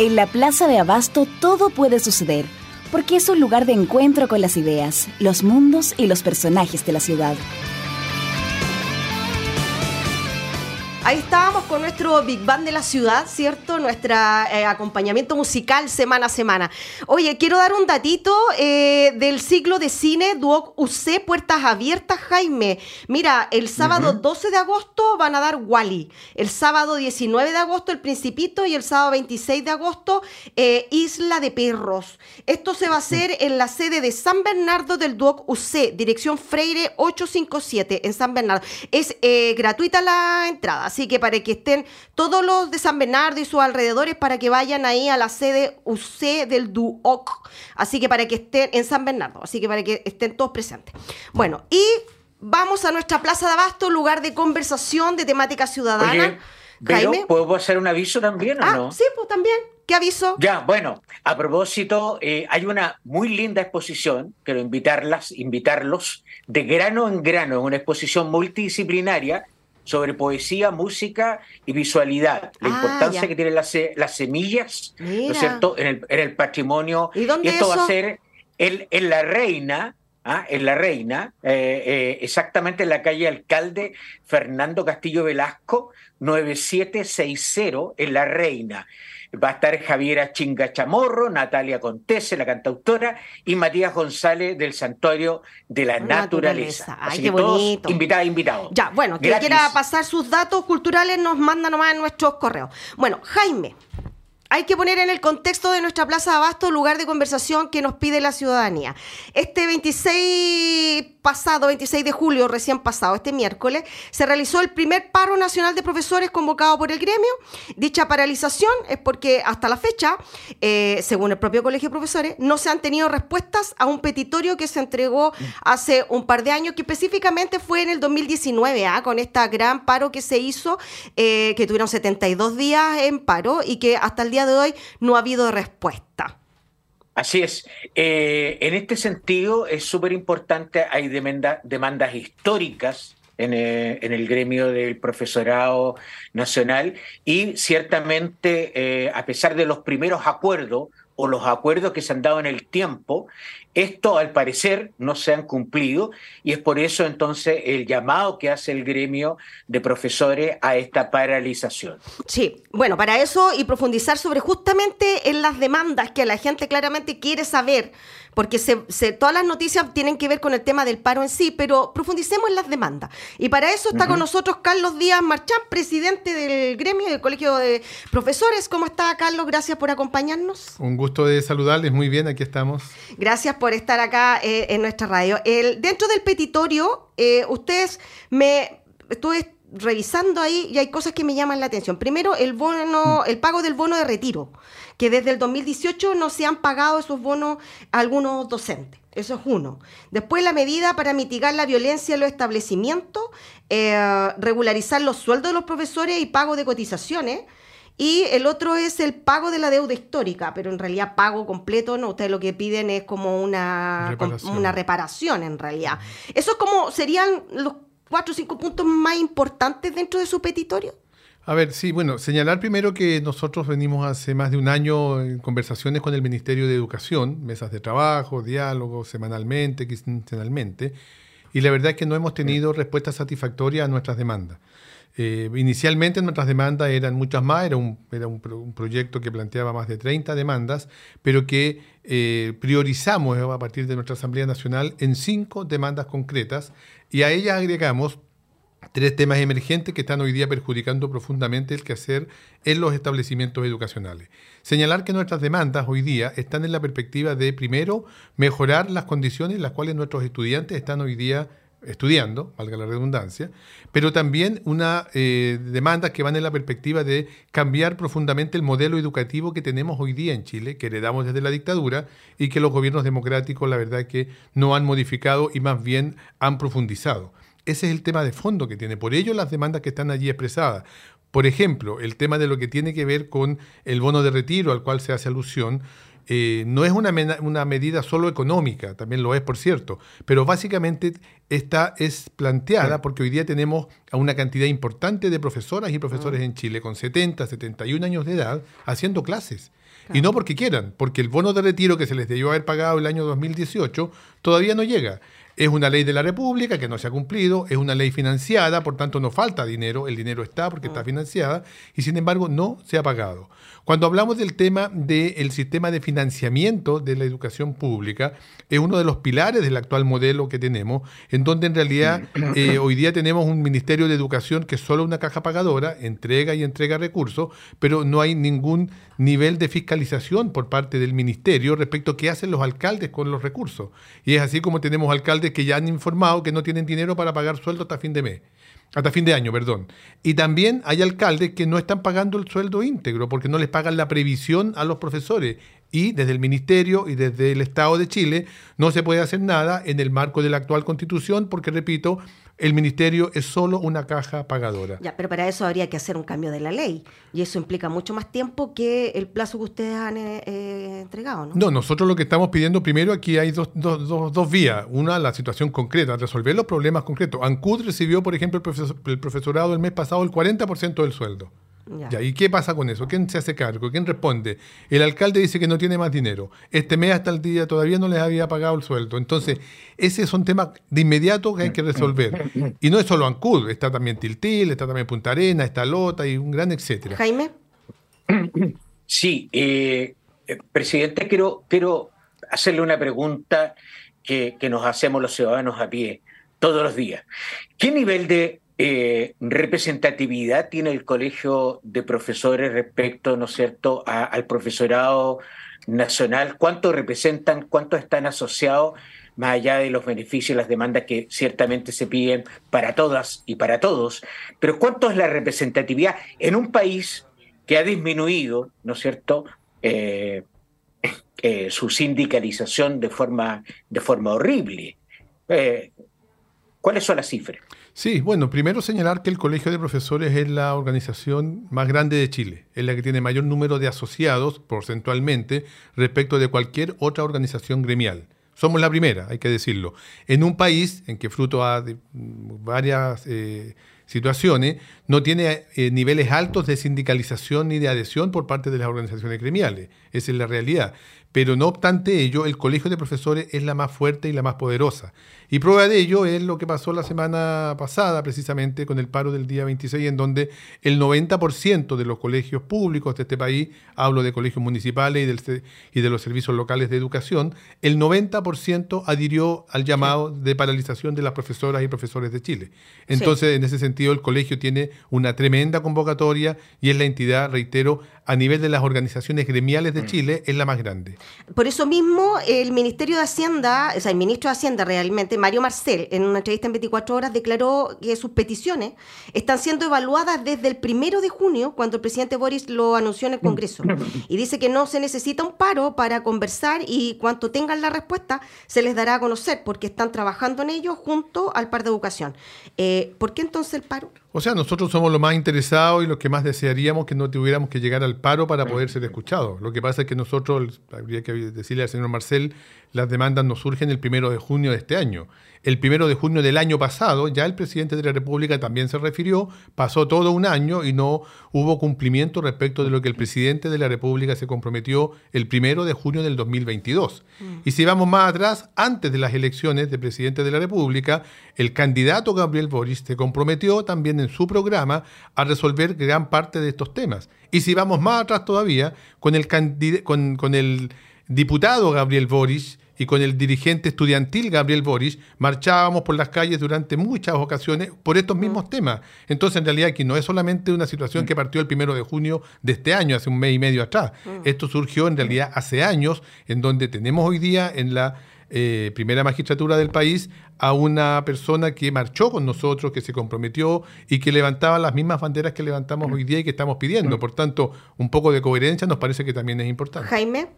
En la Plaza de Abasto todo puede suceder, porque es un lugar de encuentro con las ideas, los mundos y los personajes de la ciudad. Ahí estábamos con nuestro Big Band de la ciudad, ¿cierto? Nuestro acompañamiento musical semana a semana. Oye, quiero dar un datito eh, del ciclo de cine Duoc UC Puertas Abiertas, Jaime. Mira, el sábado 12 de agosto van a dar Wally. El sábado 19 de agosto El Principito y el sábado 26 de agosto eh, Isla de Perros. Esto se va a hacer en la sede de San Bernardo del Duoc UC, dirección Freire 857 en San Bernardo. Es eh, gratuita la entrada, así que para que estén todos los de San Bernardo y sus alrededores, para que vayan ahí a la sede UC del DUOC. Así que para que estén en San Bernardo, así que para que estén todos presentes. Bueno, y vamos a nuestra Plaza de Abasto, lugar de conversación de temática ciudadana. Oye, pero Jaime. ¿puedo hacer un aviso también o Ah, no? sí, pues también. ¿Qué aviso? Ya, bueno, a propósito, eh, hay una muy linda exposición, quiero invitarlas, invitarlos, de grano en grano, una exposición multidisciplinaria sobre poesía, música y visualidad, la Ah, importancia ya. que tienen las, las semillas, ¿no es cierto?, en el, en el patrimonio. ¿Y dónde esto va eso? a ser en, en La Reina, ¿ah? en La Reina, eh, eh, exactamente en la calle Alcalde Fernando Castillo Velasco, 9760, en La Reina. Va a estar Javiera Chinga Chamorro, Natalia Contese, la cantautora, y Matías González del Santuario de la Naturaleza. Naturaleza. Ay, Así qué que todos bonito. invitadas, invitados. Ya, bueno, Gratis. quiera pasar sus datos culturales nos manda nomás en nuestros correos. Bueno, Jaime, hay que poner en el contexto de nuestra Plaza de Abasto lugar de conversación que nos pide la ciudadanía. Este 26 pasado, 26 de julio, recién pasado, este miércoles, se realizó el primer paro nacional de profesores convocado por el gremio. Dicha paralización es porque hasta la fecha, eh, según el propio Colegio de Profesores, no se han tenido respuestas a un petitorio que se entregó hace un par de años, que específicamente fue en el 2019, ¿ah? con esta gran paro que se hizo, eh, que tuvieron 72 días en paro y que hasta el día de hoy no ha habido respuesta. Así es. Eh, en este sentido, es súper importante, hay demanda- demandas históricas en, eh, en el gremio del profesorado nacional y ciertamente, eh, a pesar de los primeros acuerdos o los acuerdos que se han dado en el tiempo, esto al parecer no se han cumplido y es por eso entonces el llamado que hace el gremio de profesores a esta paralización. Sí, bueno, para eso y profundizar sobre justamente en las demandas que la gente claramente quiere saber, porque se, se- todas las noticias tienen que ver con el tema del paro en sí, pero profundicemos en las demandas. Y para eso está con nosotros Carlos Díaz Marchán, presidente del gremio del Colegio de Profesores. ¿Cómo está, Carlos? Gracias por acompañarnos. Un gusto de saludarles, muy bien, aquí estamos. Gracias por estar acá eh, en nuestra radio. El, dentro del petitorio, eh, ustedes me estuve revisando ahí y hay cosas que me llaman la atención. Primero, el bono, el pago del bono de retiro, que desde el 2018 no se han pagado esos bonos a algunos docentes. Eso es uno. Después, la medida para mitigar la violencia en los establecimientos, eh, regularizar los sueldos de los profesores y pago de cotizaciones. Y el otro es el pago de la deuda histórica, pero en realidad pago completo, no, ustedes lo que piden es como una reparación, una reparación en realidad. Eso es como serían los cuatro o cinco puntos más importantes dentro de su petitorio. A ver, sí, bueno, señalar primero que nosotros venimos hace más de un año en conversaciones con el Ministerio de Educación, mesas de trabajo, diálogos semanalmente, quincenalmente, y la verdad es que no hemos tenido respuesta satisfactoria a nuestras demandas. Eh, inicialmente nuestras demandas eran muchas más, era, un, era un, proyecto que planteaba más de 30 demandas, pero que eh, priorizamos a partir de nuestra Asamblea Nacional en cinco demandas concretas y a ellas agregamos tres temas emergentes que están hoy día perjudicando profundamente el quehacer en los establecimientos educacionales. Señalar que nuestras demandas hoy día están en la perspectiva de, primero, mejorar las condiciones en las cuales nuestros estudiantes están hoy día estudiando, valga la redundancia, pero también una eh, demanda que van en la perspectiva de cambiar profundamente el modelo educativo que tenemos hoy día en Chile, que heredamos desde la dictadura y que los gobiernos democráticos la verdad que no han modificado y más bien han profundizado. Ese es el tema de fondo que tiene. Por ello las demandas que están allí expresadas. Por ejemplo, el tema de lo que tiene que ver con el bono de retiro al cual se hace alusión, eh, no es una, una, medida solo económica, también lo es, por cierto, pero básicamente esta es planteada porque hoy día tenemos a una cantidad importante de profesoras y profesores en Chile con 70, 71 años de edad haciendo clases. Y no porque quieran, porque el bono de retiro que se les debió haber pagado el año 2018 todavía no llega. Es una ley de la República que no se ha cumplido, es una ley financiada, por tanto no falta dinero, el dinero está porque está mm. financiada y sin embargo no se ha pagado. Cuando hablamos del tema del sistema de financiamiento de la educación pública, es uno de los pilares del actual modelo que tenemos, en donde en realidad eh, hoy día tenemos un Ministerio de Educación que es solo una caja pagadora, entrega y entrega recursos, pero no hay ningún nivel de fiscalización por parte del Ministerio respecto a qué hacen los alcaldes con los recursos. Y es así como tenemos alcaldes que ya han informado que no tienen dinero para pagar sueldo hasta fin de mes hasta fin de año, perdón. Y también hay alcaldes que no están pagando el sueldo íntegro porque no les pagan la previsión a los profesores. Y desde el Ministerio y desde el Estado de Chile no se puede hacer nada en el marco de la actual constitución porque, repito, el ministerio es solo una caja pagadora. Ya, pero para eso habría que hacer un cambio de la ley y eso implica mucho más tiempo que el plazo que ustedes han eh, eh, entregado, ¿no? No, nosotros lo que estamos pidiendo primero aquí hay dos, dos, dos, dos, vías. Una, la situación concreta, resolver los problemas concretos. ANCUD recibió, por ejemplo, el, profesorado el mes pasado el 40% del sueldo. ¿Y qué pasa con eso? ¿Quién se hace cargo? ¿Quién responde? El alcalde dice que no tiene más dinero. Este mes hasta el día todavía no les había pagado el sueldo. Entonces, ese es un tema de inmediato que hay que resolver. Y no es solo Ancud, está también Tiltil, está también Punta Arena, está Lota y un gran etcétera. Jaime. Sí, eh, eh, presidente, quiero, quiero hacerle una pregunta que, que nos hacemos los ciudadanos a pie todos los días. ¿Qué nivel de eh, representatividad tiene el colegio de profesores respecto, ¿no es cierto?, al profesorado nacional, cuánto representan, cuánto están asociados, más allá de los beneficios y las demandas que ciertamente se piden para todas y para todos, pero cuánto es la representatividad en un país que ha disminuido, ¿no es cierto?, eh, eh, su sindicalización de forma, de forma horrible. ¿Cuáles son las cifras? Sí, bueno, primero señalar que el Colegio de Profesores es la organización más grande de Chile, es la que tiene mayor número de asociados porcentualmente respecto de cualquier otra organización gremial. Somos la primera, hay que decirlo. En un país en que fruto a varias eh, situaciones no tiene eh, niveles altos de sindicalización ni de adhesión por parte de las organizaciones gremiales. Esa es la realidad. Pero no obstante ello, el Colegio de Profesores es la más fuerte y la más poderosa. Y prueba de ello es lo que pasó la semana pasada, precisamente con el paro del día 26, en donde el 90% de los colegios públicos de este país, hablo de colegios municipales y, de los servicios locales de educación, el 90% adhirió al llamado de paralización de las profesoras y profesores de Chile. Entonces, en ese sentido, el colegio tiene una tremenda convocatoria y es la entidad, reitero, a nivel de las organizaciones gremiales de mm. Chile, es la más grande. Por eso mismo, el Ministerio de Hacienda, o sea, el ministro de Hacienda realmente, Mario Marcel, en una entrevista en 24 horas, declaró que sus peticiones están siendo evaluadas desde el primero de junio, cuando el presidente Boris lo anunció en el Congreso. Y dice que no se necesita un paro para conversar y cuanto tengan la respuesta, se les dará a conocer, porque están trabajando en ello junto al par de educación. Eh, ¿Por qué entonces el paro? O sea, nosotros somos los más interesados y los que más desearíamos que no tuviéramos que llegar al paro para poder ser escuchados. Lo que pasa es que nosotros, habría que decirle al señor Marcel, las demandas nos surgen el primero de junio de este año. El primero de junio del año pasado, ya el presidente de la República también se refirió, pasó todo un año y no hubo cumplimiento respecto de lo que el presidente de la República se comprometió el primero de junio del 2022. Mm. Y si vamos más atrás, antes de las elecciones de presidente de la República, el candidato Gabriel Boris se comprometió también en su programa a resolver gran parte de estos temas. Y si vamos más atrás todavía, con el, con, con el diputado Gabriel Boris, y con el dirigente estudiantil Gabriel Boris marchábamos por las calles durante muchas ocasiones por estos mm. mismos temas. Entonces, en realidad, aquí no es solamente una situación que partió el primero de junio de este año, hace un mes y medio atrás. Mm. Esto surgió en realidad hace años, en donde tenemos hoy día en la eh, primera magistratura del país a una persona que marchó con nosotros, que se comprometió y que levantaba las mismas banderas que levantamos hoy día y que estamos pidiendo. Mm. Por tanto, un poco de coherencia nos parece que también es importante. Jaime.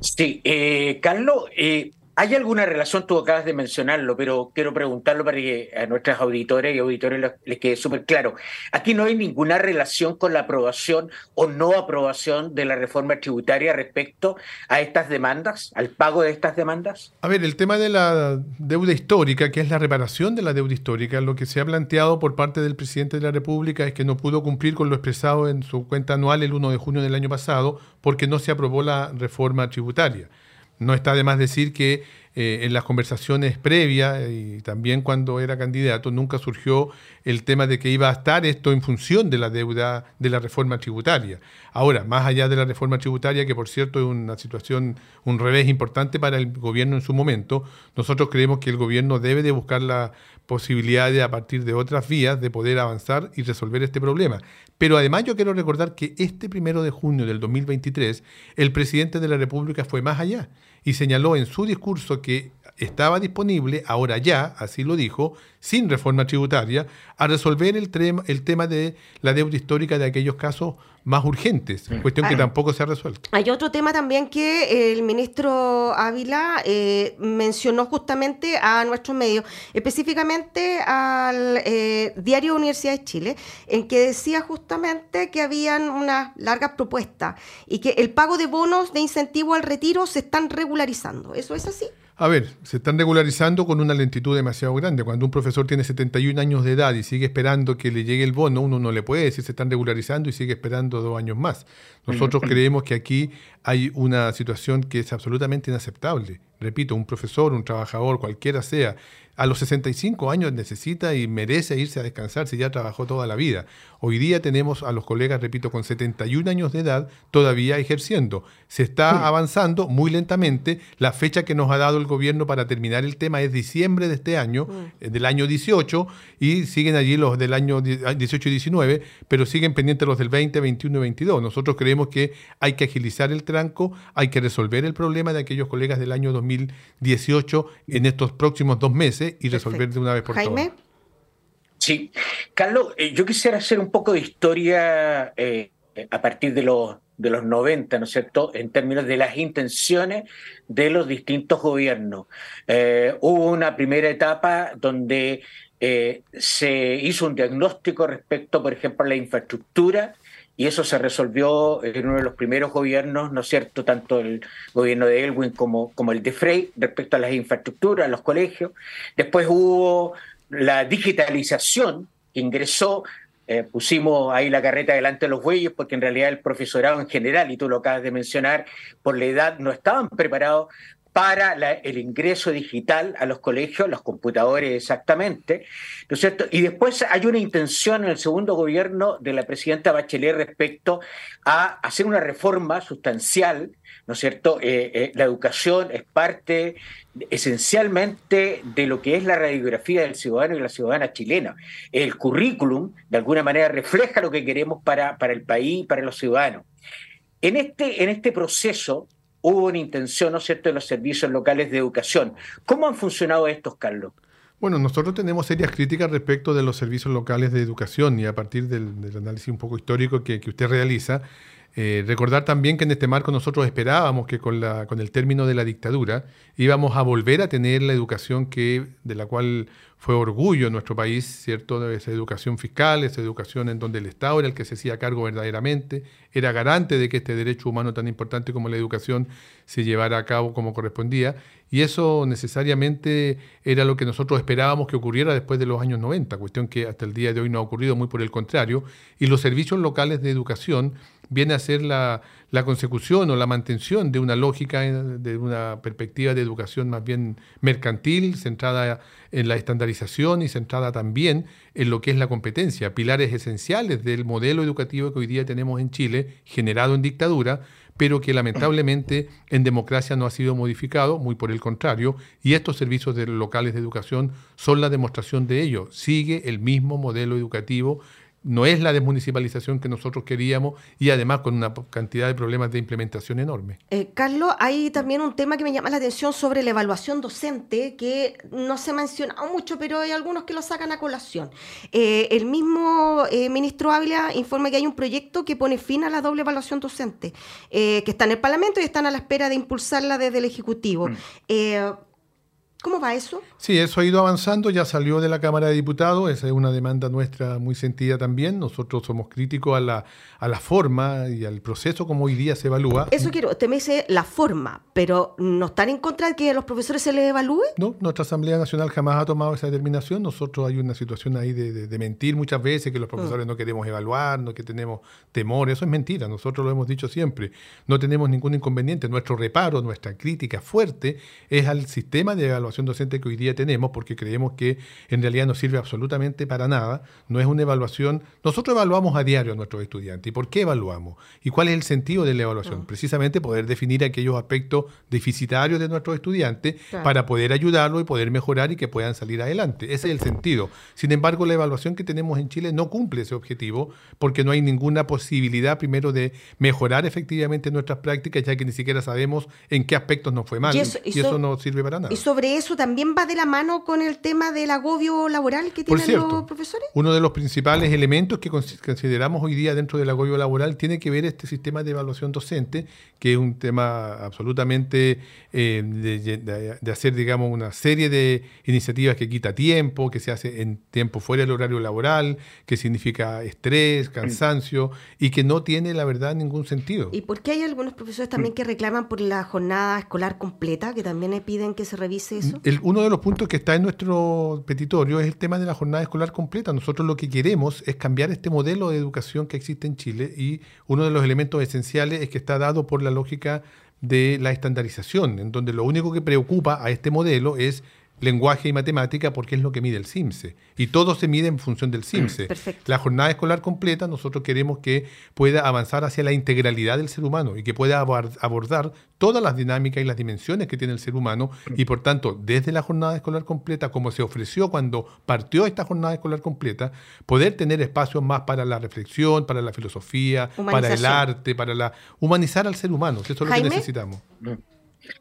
Sí, eh, Carlos, eh, ¿hay alguna relación? Tú acabas de mencionarlo, pero quiero preguntarlo para que a nuestras auditores y auditores les, quede súper claro. Aquí no hay ninguna relación con la aprobación o no aprobación de la reforma tributaria respecto a estas demandas, al pago de estas demandas. A ver, el tema de la deuda histórica, que es la reparación de la deuda histórica, lo que se ha planteado por parte del presidente de la República es que no pudo cumplir con lo expresado en su cuenta anual el 1 de junio del año pasado porque no se aprobó la reforma tributaria. No está de más decir que eh, en las conversaciones previas y también cuando era candidato nunca surgió el tema de que iba a estar esto en función de la deuda de la reforma tributaria. Ahora, más allá de la reforma tributaria, que por cierto es una situación, un revés importante para el gobierno en su momento, nosotros creemos que el gobierno debe de buscar la posibilidad de, a partir de otras vías, de poder avanzar y resolver este problema. Pero además yo quiero recordar que este primero de junio del 2023, el presidente de la República fue más allá y señaló en su discurso que estaba disponible, ahora ya, así lo dijo, sin reforma tributaria, a resolver el, el tema de la deuda histórica de aquellos casos más urgentes, cuestión que tampoco se ha resuelto. Hay otro tema también que el ministro Ávila eh, mencionó justamente a nuestros medios, específicamente al eh, diario Universidad de Chile, en que decía justamente que habían unas largas propuestas y que el pago de bonos de incentivo al retiro se están regularizando. ¿Eso es así? A ver, se están regularizando con una lentitud demasiado grande. Cuando un profesor tiene 71 años de edad y sigue esperando que le llegue el bono, uno no le puede decir se están regularizando y sigue esperando dos años más. Nosotros creemos que aquí hay una situación que es absolutamente inaceptable. Repito, un profesor, un trabajador, cualquiera sea, a los 65 años necesita y merece irse a descansar si ya trabajó toda la vida. Hoy día tenemos a los colegas, repito, con 71 años de edad todavía ejerciendo. Se está avanzando muy lentamente. La fecha que nos ha dado el gobierno para terminar el tema es diciembre de este año, eh, del año 18, y siguen allí los del año 18 y 19, pero siguen pendientes los del 20, 21 y 22. Nosotros creemos que hay que agilizar el tranco, hay que resolver el problema de aquellos colegas del año 2018 en estos próximos dos meses y resolver de una vez por Jaime. Sí, Carlos, eh, yo quisiera hacer un poco de historia eh, a partir de los, de los 90, ¿no es cierto?, en términos de las intenciones de los distintos gobiernos. Eh, hubo una primera etapa donde se hizo un diagnóstico respecto, por ejemplo, a la infraestructura y eso se resolvió en uno de los primeros gobiernos, ¿no es cierto?, tanto el gobierno de Elwin como, el de Frey, respecto a las infraestructuras, a los colegios. Después hubo la digitalización ingresó, eh, pusimos ahí la carreta delante de los bueyes, porque en realidad el profesorado en general, y tú lo acabas de mencionar, por la edad no estaban preparados para el ingreso digital a los colegios, los computadores exactamente, ¿no es cierto? Y después hay una intención en el segundo gobierno de la presidenta Bachelet respecto a hacer una reforma sustancial, ¿no es cierto? Eh, eh, la educación es parte esencialmente de lo que es la radiografía del ciudadano y la ciudadana chilena. El currículum, de alguna manera, refleja lo que queremos para, para el país y para los ciudadanos. En este, en este proceso, hubo una intención, ¿no es cierto?, de los servicios locales de educación. ¿Cómo han funcionado estos, Carlos? Bueno, nosotros tenemos serias críticas respecto de los servicios locales de educación y a partir del, análisis un poco histórico que, usted realiza, eh, recordar también que en este marco nosotros esperábamos que con, la, con el término de la dictadura íbamos a volver a tener la educación que, de la cual fue orgullo en nuestro país, ¿cierto? Esa educación fiscal, esa educación en donde el Estado era el que se hacía cargo verdaderamente, era garante de que este derecho humano tan importante como la educación se llevara a cabo como correspondía, y eso necesariamente era lo que nosotros esperábamos que ocurriera después de los años 90, cuestión que hasta el día de hoy no ha ocurrido, muy por el contrario, y los servicios locales de educación viene a ser la, consecución o la mantención de una lógica, eh, de una perspectiva de educación más bien mercantil, centrada en la estandarización y centrada también en lo que es la competencia, pilares esenciales del modelo educativo que hoy día tenemos en Chile, generado en dictadura, pero que lamentablemente en democracia no ha sido modificado, muy por el contrario, y estos servicios locales de educación son la demostración de ello. Sigue el mismo modelo educativo no es la desmunicipalización que nosotros queríamos y además con una cantidad de problemas de implementación enorme. Eh, Carlos, hay también un tema que me llama la atención sobre la evaluación docente, que no se ha mencionado mucho, pero hay algunos que lo sacan a colación. Eh, el mismo eh, ministro Ávila informa que hay un proyecto que pone fin a la doble evaluación docente, que está en el Parlamento y están a la espera de impulsarla desde el Ejecutivo. Mm. ¿Cómo va eso? Sí, eso ha ido avanzando, ya salió de la Cámara de Diputados, esa es una demanda nuestra muy sentida también. Nosotros somos críticos a la, a la forma y al proceso como hoy día se evalúa. Eso quiero, usted me dice la forma, pero ¿no están en contra de que a los profesores se les evalúe? No, nuestra Asamblea Nacional jamás ha tomado esa determinación. Nosotros hay una situación ahí de, mentir muchas veces, que los profesores mm. no queremos evaluar, no que tenemos temor, eso es mentira, nosotros lo hemos dicho siempre. No tenemos ningún inconveniente. Nuestro reparo, nuestra crítica fuerte es al sistema de evaluación docente que hoy día tenemos, porque creemos que en realidad no sirve absolutamente para nada, no es una evaluación. Nosotros evaluamos a diario a nuestros estudiantes. ¿Y por qué evaluamos? ¿Y cuál es el sentido de la evaluación? Ah. Precisamente poder definir aquellos aspectos deficitarios de nuestros estudiantes para poder ayudarlos y poder mejorar y que puedan salir adelante. Ese es el sentido. Sin embargo, la evaluación que tenemos en Chile no cumple ese objetivo porque no hay ninguna posibilidad, primero, de mejorar efectivamente nuestras prácticas, ya que ni siquiera sabemos en qué aspectos nos fue mal. Y eso, no sirve para nada. Y sobre eso también va de la mano con el tema del agobio laboral que tienen los profesores? Uno de los principales elementos que consideramos hoy día dentro del agobio laboral tiene que ver este sistema de evaluación docente, que es un tema absolutamente eh, de, hacer, digamos, una serie de iniciativas que quita tiempo, que se hace en tiempo fuera del horario laboral, que significa estrés, cansancio y que no tiene, la verdad, ningún sentido. ¿Y por qué hay algunos profesores también que reclaman por la jornada escolar completa, que también piden que se revise eso? Uno de los puntos que está en nuestro petitorio es el tema de la jornada escolar completa. Nosotros lo que queremos es cambiar este modelo de educación que existe en Chile y uno de los elementos esenciales es que está dado por la lógica de la estandarización, en donde lo único que preocupa a este modelo es lenguaje y matemática porque es lo que mide el CIMSE. Y todo se mide en función del CIMSE. La jornada escolar completa nosotros queremos que pueda avanzar hacia la integralidad del ser humano y que pueda abordar todas las dinámicas y las dimensiones que tiene el ser humano y por tanto desde la jornada escolar completa como se ofreció cuando partió esta jornada escolar completa poder tener espacios más para la reflexión para la filosofía para el arte para la humanizar al ser humano eso es lo que necesitamos mm.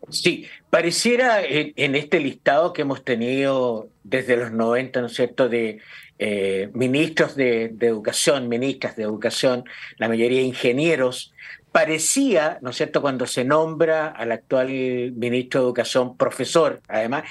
Sí, pareciera en, este listado que hemos tenido desde los 90, ¿no es cierto?, de eh, ministros de, educación, ministras de educación, la mayoría ingenieros, parecía, ¿no es cierto?, cuando se nombra al actual ministro de Educación, profesor, además,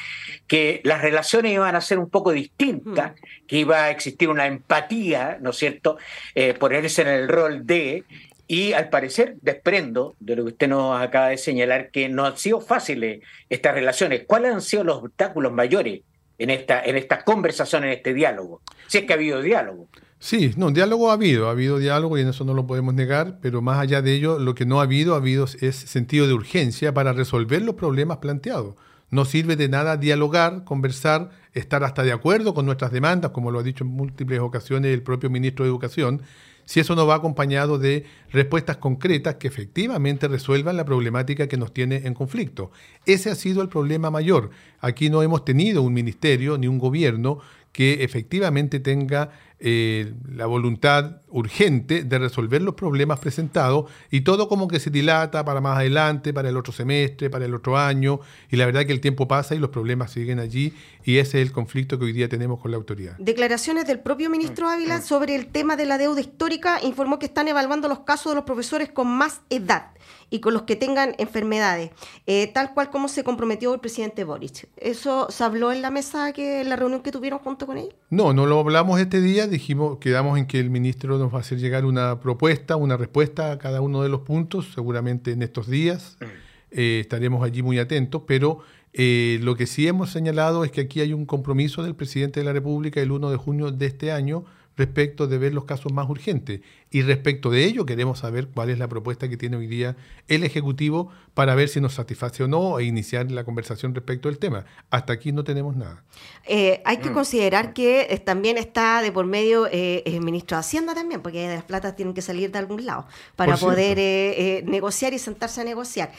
que las relaciones iban a ser un poco distintas, mm. que iba a existir una empatía, ¿no es cierto?, eh, ponerse en el rol de, y al parecer desprendo de lo que usted nos acaba de señalar que no han sido fáciles estas relaciones. ¿Cuáles han sido los obstáculos mayores en esta, en esta conversación, en este diálogo? Si es que ha habido diálogo. Sí, no, diálogo ha habido, ha habido diálogo y en eso no lo podemos negar, pero más allá de ello, lo que no ha habido, ha habido es sentido de urgencia para resolver los problemas planteados. No sirve de nada dialogar, conversar, estar hasta de acuerdo con nuestras demandas, como lo ha dicho en múltiples ocasiones el propio ministro de Educación, si eso no va acompañado de respuestas concretas que efectivamente resuelvan la problemática que nos tiene en conflicto. Ese ha sido el problema mayor. Aquí no hemos tenido un ministerio ni un gobierno que efectivamente tenga eh, la voluntad urgente de resolver los problemas presentados y todo como que se dilata para más adelante, para el otro semestre, para el otro año, y la verdad que el tiempo pasa y los problemas siguen allí y ese es el conflicto que hoy día tenemos con la autoridad. Declaraciones del propio ministro Ávila sobre el tema de la deuda histórica, informó que están evaluando los casos de los profesores con más edad y con los que tengan enfermedades, eh, tal cual como se comprometió el presidente Boric. ¿Eso se habló en la mesa, que en la reunión que tuvieron junto con él? No, no lo hablamos este día, dijimos, quedamos en que el ministro nos va a hacer llegar una propuesta, una respuesta a cada uno de los puntos, seguramente en estos días. Eh, estaremos allí muy atentos, pero eh, lo que sí hemos señalado es que aquí hay un compromiso del presidente de la República el 1 de junio de este año respecto de ver los casos más urgentes. Y respecto de ello queremos saber cuál es la propuesta que tiene hoy día el Ejecutivo para ver si nos satisface o no e iniciar la conversación respecto del tema. Hasta aquí no tenemos nada. Eh, hay que mm. considerar que eh, también está de por medio eh, el ministro de Hacienda también, porque las platas tienen que salir de algún lado para poder negociar y sentarse a negociar.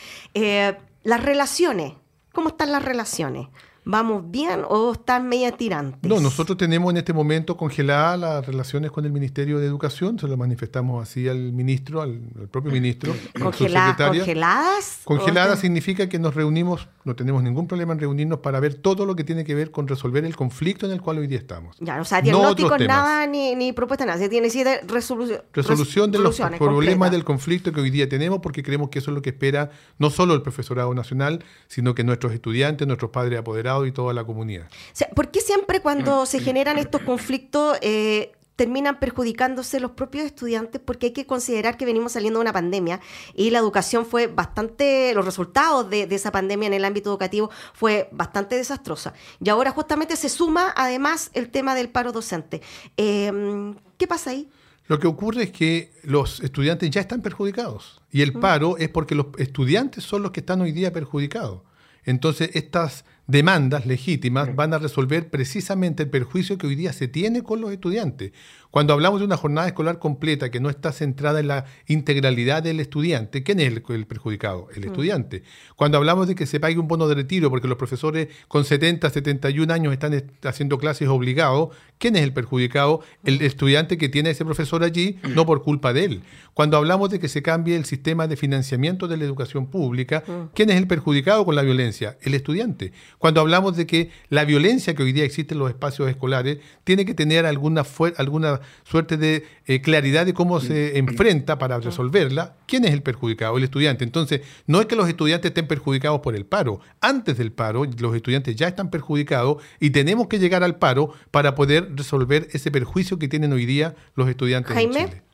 las relaciones, ¿cómo están las relaciones? ¿Vamos bien o están media tirantes? No, nosotros tenemos en este momento congeladas las relaciones con el Ministerio de Educación, se lo manifestamos así al ministro, al, propio ministro. ¿Congeladas? Congeladas significa que nos reunimos, no tenemos ningún problema en reunirnos para ver todo lo que tiene que ver con resolver el conflicto en el cual hoy día estamos. Ya, o sea, diagnósticos nada ni, ni propuesta nada, se tiene siete resolución. Resolución de los problemas del conflicto que hoy día tenemos porque creemos que eso es lo que espera no solo el profesorado nacional, sino que nuestros estudiantes, nuestros padres apoderados, y toda la comunidad. ¿Por qué siempre cuando se generan estos conflictos eh, terminan perjudicándose los propios estudiantes? Porque hay que considerar que venimos saliendo de una pandemia y la educación fue bastante, los resultados de, esa pandemia en el ámbito educativo fue bastante desastrosa. Y ahora justamente se suma además el tema del paro docente. Em, ¿Qué pasa ahí? Lo que ocurre es que los estudiantes ya están perjudicados y el paro es porque los estudiantes son los que están hoy día perjudicados. Entonces, estas demandas legítimas van a resolver precisamente el perjuicio que hoy día se tiene con los estudiantes. Cuando hablamos de una jornada escolar completa que no está centrada en la integralidad del estudiante, ¿quién es el, perjudicado? El mm. estudiante. Cuando hablamos de que se pague un bono de retiro porque los profesores con 70, 71 años están haciendo clases obligados, ¿quién es el perjudicado? El mm. estudiante que tiene a ese profesor allí, mm. no por culpa de él. Cuando hablamos de que se cambie el sistema de financiamiento de la educación pública, ¿quién es el perjudicado con la violencia? El estudiante. Cuando hablamos de que la violencia que hoy día existe en los espacios escolares tiene que tener alguna, alguna suerte de eh, claridad de cómo se enfrenta para resolverla, ¿quién es el perjudicado? El estudiante. Entonces, no es que los estudiantes estén perjudicados por el paro. Antes del paro, los estudiantes ya están perjudicados y tenemos que llegar al paro para poder resolver ese perjuicio que tienen hoy día los estudiantes en Chile.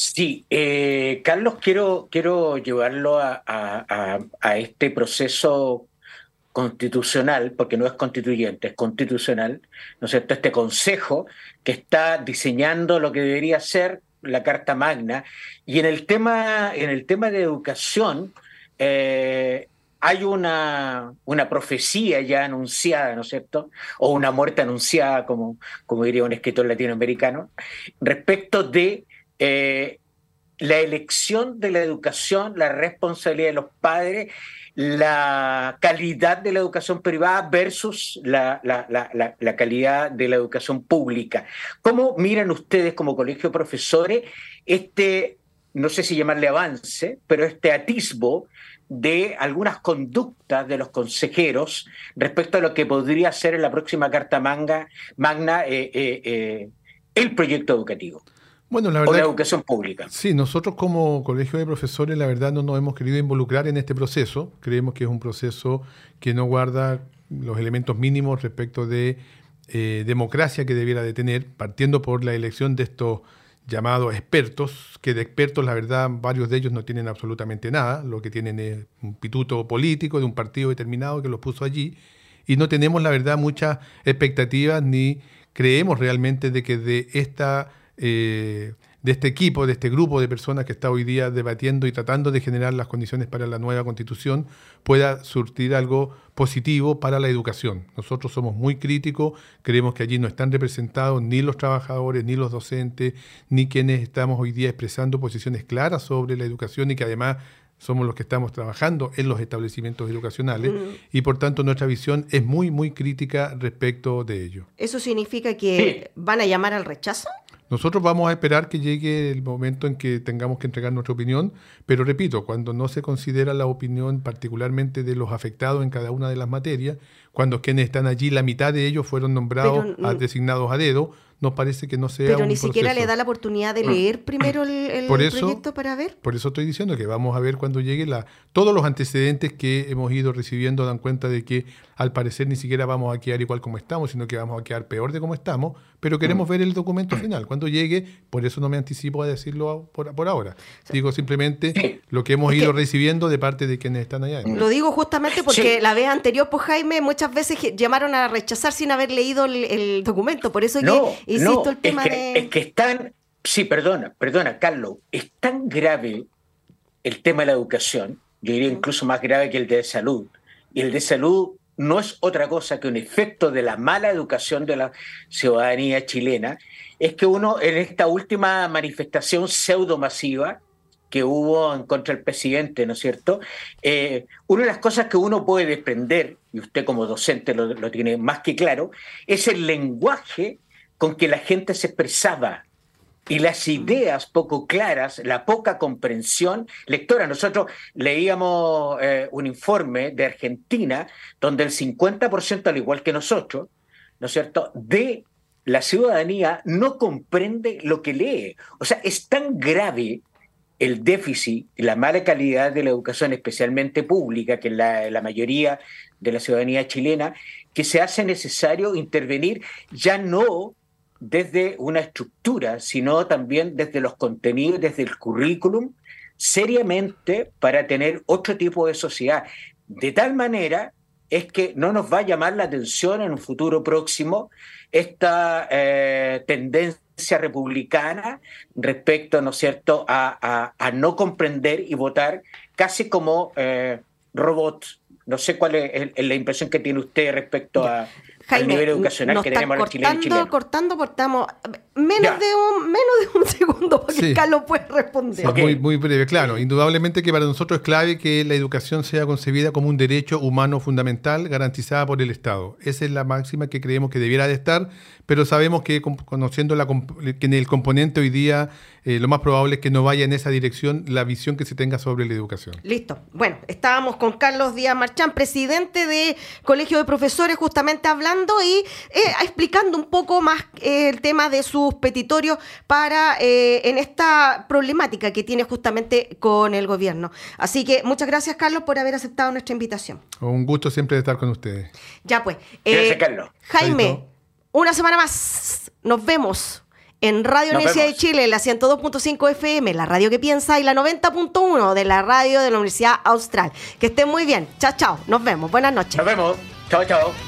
Sí, eh, Carlos, quiero, quiero llevarlo a, a, este proceso constitucional, porque no es constituyente, es constitucional, ¿no es cierto? Este consejo que está diseñando lo que debería ser la Carta Magna. Y en el tema, en el tema de educación, eh, hay una, una, profecía ya anunciada, ¿no es cierto? O una muerte anunciada, como, como diría un escritor latinoamericano, respecto de eh, la elección de la educación, la responsabilidad de los padres la calidad de la educación privada versus la, calidad de la educación pública. ¿Cómo miran ustedes como colegio profesores este, no sé si llamarle avance, pero este atisbo de algunas conductas de los consejeros respecto a lo que podría ser en la próxima Carta Magna eh, eh, eh, el proyecto educativo? Bueno, la verdad. O la educación pública. Sí, nosotros como colegio de profesores, la verdad, no nos hemos querido involucrar en este proceso. Creemos que es un proceso que no guarda los elementos mínimos respecto de eh, democracia que debiera de tener, partiendo por la elección de estos llamados expertos, que de expertos, la verdad, varios de ellos no tienen absolutamente nada. Lo que tienen es un pituto político de un partido determinado que los puso allí. Y no tenemos, la verdad, muchas expectativas ni creemos realmente de que de esta eh, de este equipo, de este grupo de personas que está hoy día debatiendo y tratando de generar las condiciones para la nueva constitución, pueda surtir algo positivo para la educación. Nosotros somos muy críticos, creemos que allí no están representados ni los trabajadores, ni los docentes, ni quienes estamos hoy día expresando posiciones claras sobre la educación y que además somos los que estamos trabajando en los establecimientos educacionales y por tanto nuestra visión es muy, muy crítica respecto de ello. ¿Eso significa que van a llamar al rechazo? Nosotros vamos a esperar que llegue el momento en que tengamos que entregar nuestra opinión, pero repito, cuando no se considera la opinión particularmente de los afectados en cada una de las materias, cuando quienes están allí, la mitad de ellos fueron nombrados, designados a dedo, nos parece que no sea Pero ni siquiera le da la oportunidad de leer primero el, proyecto para ver. Por eso estoy diciendo que vamos a ver cuando llegue la... Todos los antecedentes que hemos ido recibiendo dan cuenta de que al parecer ni siquiera vamos a quedar igual como estamos, sino que vamos a quedar peor de como estamos, pero queremos mm. ver el documento final. Cuando llegue, por eso no me anticipo a decirlo por, por ahora. Digo simplemente lo que hemos ido recibiendo de parte de quienes están allá. Lo digo justamente porque la vez anterior, pues Jaime, muchas veces llamaron a rechazar sin haber leído el, documento. Por eso no, que insisto el tema es que, de... Es que están... Sí, perdona, perdona, Carlos. Es tan grave el tema de la educación, yo diría incluso más grave que el de salud. Y el de salud no es otra cosa que un efecto de la mala educación de la ciudadanía chilena, es que uno en esta última manifestación pseudo masiva que hubo en contra del presidente, ¿no es cierto? Eh, una de las cosas que uno puede desprender, y usted como docente lo, lo tiene más que claro, es el lenguaje con que la gente se expresaba y las ideas poco claras, la poca comprensión lectora. Nosotros leíamos eh, un informe de Argentina donde el 50%, al igual que nosotros, ¿no es cierto?, de la ciudadanía no comprende lo que lee. O sea, es tan grave el déficit y la mala calidad de la educación, especialmente pública, que es la, la mayoría de la ciudadanía chilena, que se hace necesario intervenir ya no desde una estructura, sino también desde los contenidos, desde el currículum, seriamente para tener otro tipo de sociedad. De tal manera es que no nos va a llamar la atención en un futuro próximo esta eh, tendencia republicana respecto, ¿no es cierto?, a, no comprender y votar casi como eh, robots. No sé cuál es la impresión que tiene usted respecto a, Jaime, nivel educacional que tenemos cortando, Chile cortando, cortamos menos de, un, menos de un segundo para que Carlos pueda responder. muy, muy breve, claro. Indudablemente que para nosotros es clave que la educación sea concebida como un derecho humano fundamental garantizada por el Estado. Esa es la máxima que creemos que debiera de estar, pero sabemos que conociendo la, que en el componente hoy día eh, lo más probable es que no vaya en esa dirección la visión que se tenga sobre la educación. Listo. Bueno, estábamos con Carlos Díaz Marchán, presidente de Colegio de Profesores, justamente hablando y eh, explicando un poco más eh, el tema de sus petitorios para en esta problemática que tiene justamente con el gobierno. Así que muchas gracias, Carlos, por haber aceptado nuestra invitación. Un gusto siempre de estar con ustedes. Ya pues. gracias, Carlos. Jaime, una semana más. Nos vemos en Radio Universidad de Chile, la 102.5 FM, la radio que piensa, y la 90.1 de la radio de la Universidad Austral. Que estén muy bien. Chao, chao. Nos vemos. Buenas noches. Nos vemos. Chao, chao.